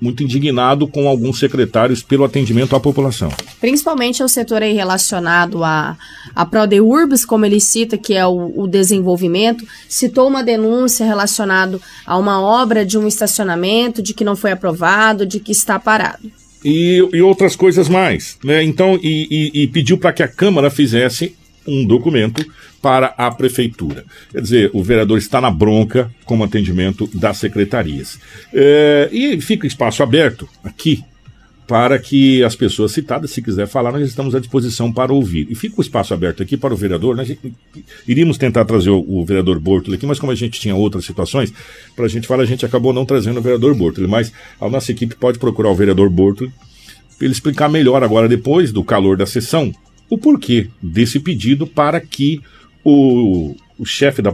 muito indignado com alguns secretários pelo atendimento à população. Principalmente o setor aí relacionado a, a Prodeurbs, como ele cita, que é o, o desenvolvimento, citou uma denúncia relacionada a uma obra de um estacionamento, de que não foi aprovado, de que está parado. E, e outras coisas mais. Né? Então, e, e, e pediu para que a Câmara fizesse um documento para a prefeitura. Quer dizer, o vereador está na bronca com o atendimento das secretarias. É, e fica espaço aberto aqui para que as pessoas citadas, se quiser falar, nós estamos à disposição para ouvir. E fica o espaço aberto aqui para o vereador. Nós iríamos tentar trazer o, o vereador Bortoli aqui, mas como a gente tinha outras situações, para a gente falar, a gente acabou não trazendo o vereador Bortoli. Mas a nossa equipe pode procurar o vereador Bortoli para ele explicar melhor agora, depois do calor da sessão, o porquê desse pedido para que o, o chefe da.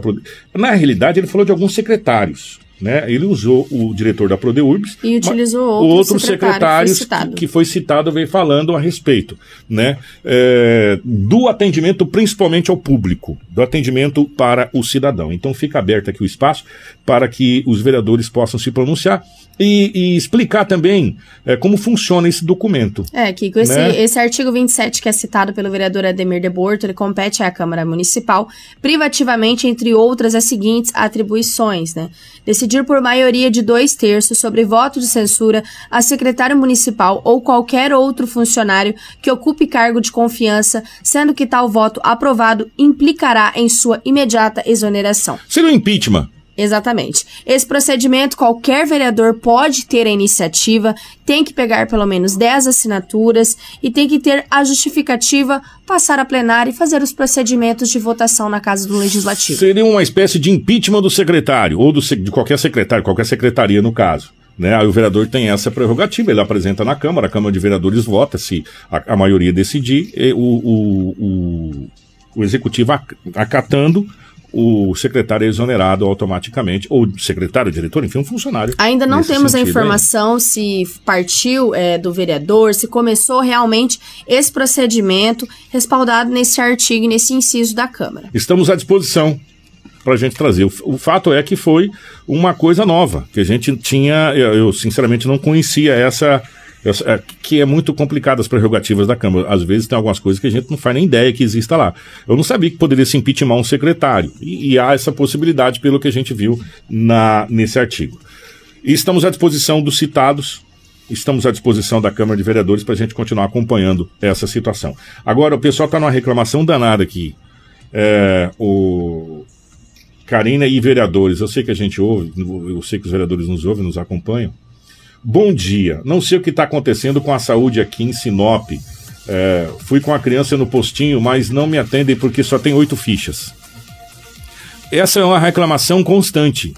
Na realidade, ele falou de alguns secretários. Né? Ele usou o diretor da Prodeurbs e utilizou outro outros secretários que, que, foi citado veio falando a respeito, né? É, do atendimento principalmente ao público, do atendimento para o cidadão. Então fica aberto aqui o espaço para que os vereadores possam se pronunciar e, e explicar também é, como funciona esse documento. É, Kiko, esse, né? esse artigo 27 que é citado pelo vereador Ademir de Borto, ele compete à Câmara Municipal privativamente, entre outras, as seguintes atribuições, né? Decidir por maioria de dois terços sobre voto de censura a secretário municipal ou qualquer outro funcionário que ocupe cargo de confiança, sendo que tal voto aprovado implicará em sua imediata exoneração. Seria um impeachment. Exatamente. Esse procedimento, qualquer vereador pode ter a iniciativa, tem que pegar pelo menos 10 assinaturas e tem que ter a justificativa, passar a plenária e fazer os procedimentos de votação na Casa do Legislativo. Seria uma espécie de impeachment do secretário, ou do, de qualquer secretário, qualquer secretaria no caso. Né? Aí o vereador tem essa prerrogativa, ele apresenta na Câmara, a Câmara de Vereadores vota, se a, a maioria decidir, o, o, o, o Executivo acatando o secretário é exonerado automaticamente, ou secretário, diretor, enfim, um funcionário. Ainda não temos a informação aí. se partiu é, do vereador, se começou realmente esse procedimento respaldado nesse artigo, nesse inciso da Câmara. Estamos à disposição para a gente trazer. O, o, fato é que foi uma coisa nova, que a gente tinha, eu, eu sinceramente não conhecia essa é, que é muito complicado as prerrogativas da Câmara. Às vezes tem algumas coisas que a gente não faz nem ideia que exista lá. Eu não sabia que poderia se impeachment um secretário. E, e há essa possibilidade pelo que a gente viu na, nesse artigo. E estamos à disposição dos citados estamos à disposição da Câmara de Vereadores para a gente continuar acompanhando essa situação. Agora, o pessoal está numa reclamação danada aqui. É, o Karina e vereadores, eu sei que a gente ouve, eu sei que os vereadores nos ouvem, nos acompanham. Bom dia. Não sei o que está acontecendo com a saúde aqui em Sinop. É, fui com a criança no postinho, mas não me atendem porque só tem oito fichas. Essa é uma reclamação constante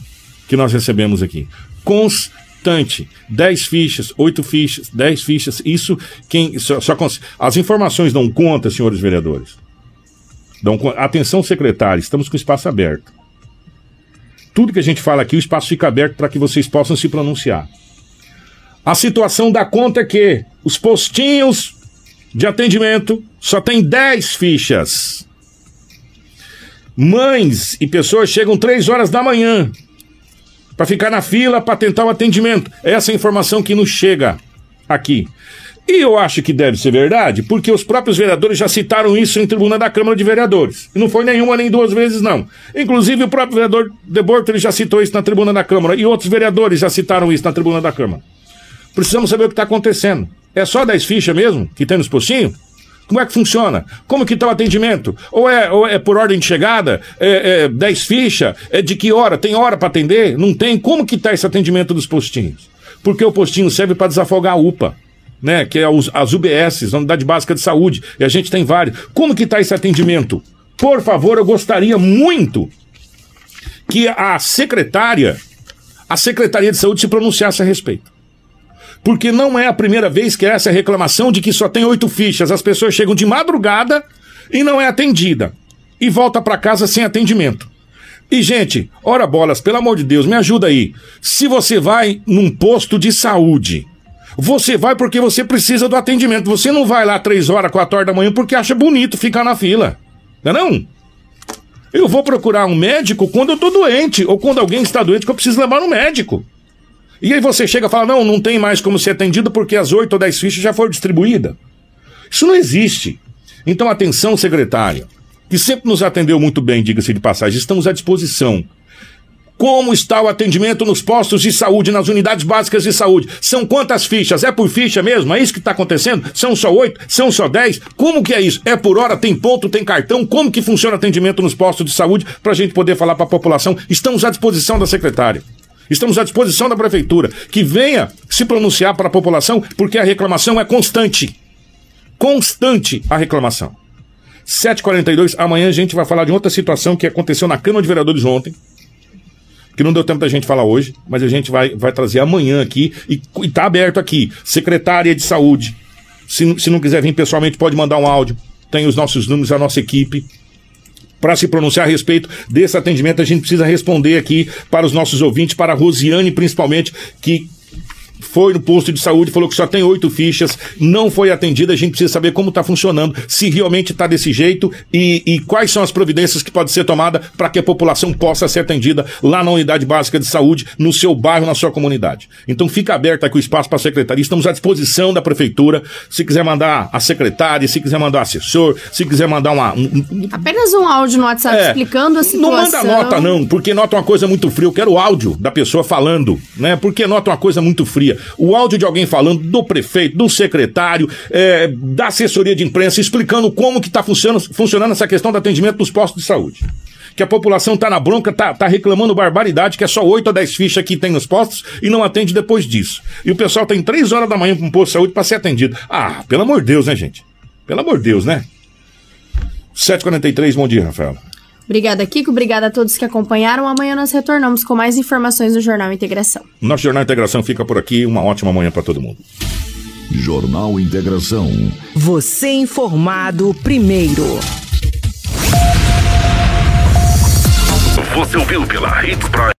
que nós recebemos aqui. Constante. Dez fichas, oito fichas, dez fichas. Isso quem só, só as informações dão conta, senhores vereadores. Dão atenção secretário, estamos com espaço aberto. Tudo que a gente fala aqui, o espaço fica aberto para que vocês possam se pronunciar. A situação da conta é que os postinhos de atendimento só tem 10 fichas. Mães e pessoas chegam 3 horas da manhã para ficar na fila para tentar o atendimento. Essa é a informação que nos chega aqui. E eu acho que deve ser verdade, porque os próprios vereadores já citaram isso em tribuna da Câmara de Vereadores. E não foi nenhuma nem duas vezes, não. Inclusive, o próprio vereador De Borto já citou isso na tribuna da Câmara. E outros vereadores já citaram isso na tribuna da Câmara. Precisamos saber o que está acontecendo. É só 10 fichas mesmo que tem nos postinhos? Como é que funciona? Como que está o atendimento? Ou é, ou é por ordem de chegada? É, é 10 fichas? É de que hora? Tem hora para atender? Não tem? Como que está esse atendimento dos postinhos? Porque o postinho serve para desafogar a UPA. Né, que é as UBS, Unidade Básica de Saúde, e a gente tem vários. Como que está esse atendimento? Por favor, eu gostaria muito que a secretária, a Secretaria de Saúde se pronunciasse a respeito. Porque não é a primeira vez que essa é reclamação de que só tem oito fichas. As pessoas chegam de madrugada e não é atendida. E volta para casa sem atendimento. E, gente, ora bolas, pelo amor de Deus, me ajuda aí. Se você vai num posto de saúde, você vai porque você precisa do atendimento. Você não vai lá três horas, quatro horas da manhã porque acha bonito ficar na fila. Não é não? Eu vou procurar um médico quando eu tô doente, ou quando alguém está doente que eu preciso levar no médico. E aí você chega e fala: não, não tem mais como ser atendido porque as oito ou dez fichas já foram distribuídas. Isso não existe. Então, atenção, secretária, que sempre nos atendeu muito bem, diga-se de passagem, estamos à disposição. Como está o atendimento nos postos de saúde, nas unidades básicas de saúde? São quantas fichas? É por ficha mesmo? É isso que está acontecendo? São só oito? São só dez? Como que é isso? É por hora? Tem ponto? Tem cartão? Como que funciona o atendimento nos postos de saúde para a gente poder falar para a população? Estamos à disposição da secretária. Estamos à disposição da prefeitura que venha se pronunciar para a população, porque a reclamação é constante. Constante a reclamação. 7h42, amanhã a gente vai falar de outra situação que aconteceu na Câmara de Vereadores ontem, que não deu tempo da gente falar hoje, mas a gente vai, vai trazer amanhã aqui e, está aberto aqui. Secretária de Saúde. Se, se não quiser vir pessoalmente, pode mandar um áudio. Tem os nossos números, a nossa equipe para se pronunciar a respeito desse atendimento. A gente precisa responder aqui para os nossos ouvintes, para a Rosiane principalmente, que foi no posto de saúde, falou que só tem oito fichas, não foi atendida. A gente precisa saber como está funcionando, se realmente está desse jeito e, e, quais são as providências que podem ser tomadas para que a população possa ser atendida lá na unidade básica de saúde, no seu bairro, na sua comunidade. Então fica aberto aqui o espaço para a secretaria. Estamos à disposição da prefeitura. Se quiser mandar a secretária, se quiser mandar o assessor, se quiser mandar uma. Um, Apenas um áudio no WhatsApp é, explicando a situação. Não manda nota, não, porque nota uma coisa muito fria. Eu quero o áudio da pessoa falando, né? Porque nota uma coisa muito fria o áudio de alguém falando do prefeito, do secretário, é, da assessoria de imprensa, explicando como que está funcionando, funcionando essa questão do atendimento nos postos de saúde. Que a população está na bronca, está tá reclamando barbaridade, que é só 8 ou 10 fichas que tem nos postos e não atende depois disso. E o pessoal tem 3 horas da manhã para um posto de saúde para ser atendido. Ah, pelo amor de Deus, né, gente? Pelo amor de Deus, né? 7h43, bom dia, Rafael. Obrigada, Kiko. Obrigada a todos que acompanharam. Amanhã nós retornamos com mais informações no Jornal Integração. Nosso Jornal Integração fica por aqui. Uma ótima manhã para todo mundo. Jornal Integração. Você informado primeiro. Você ouviu pela Hits Prime.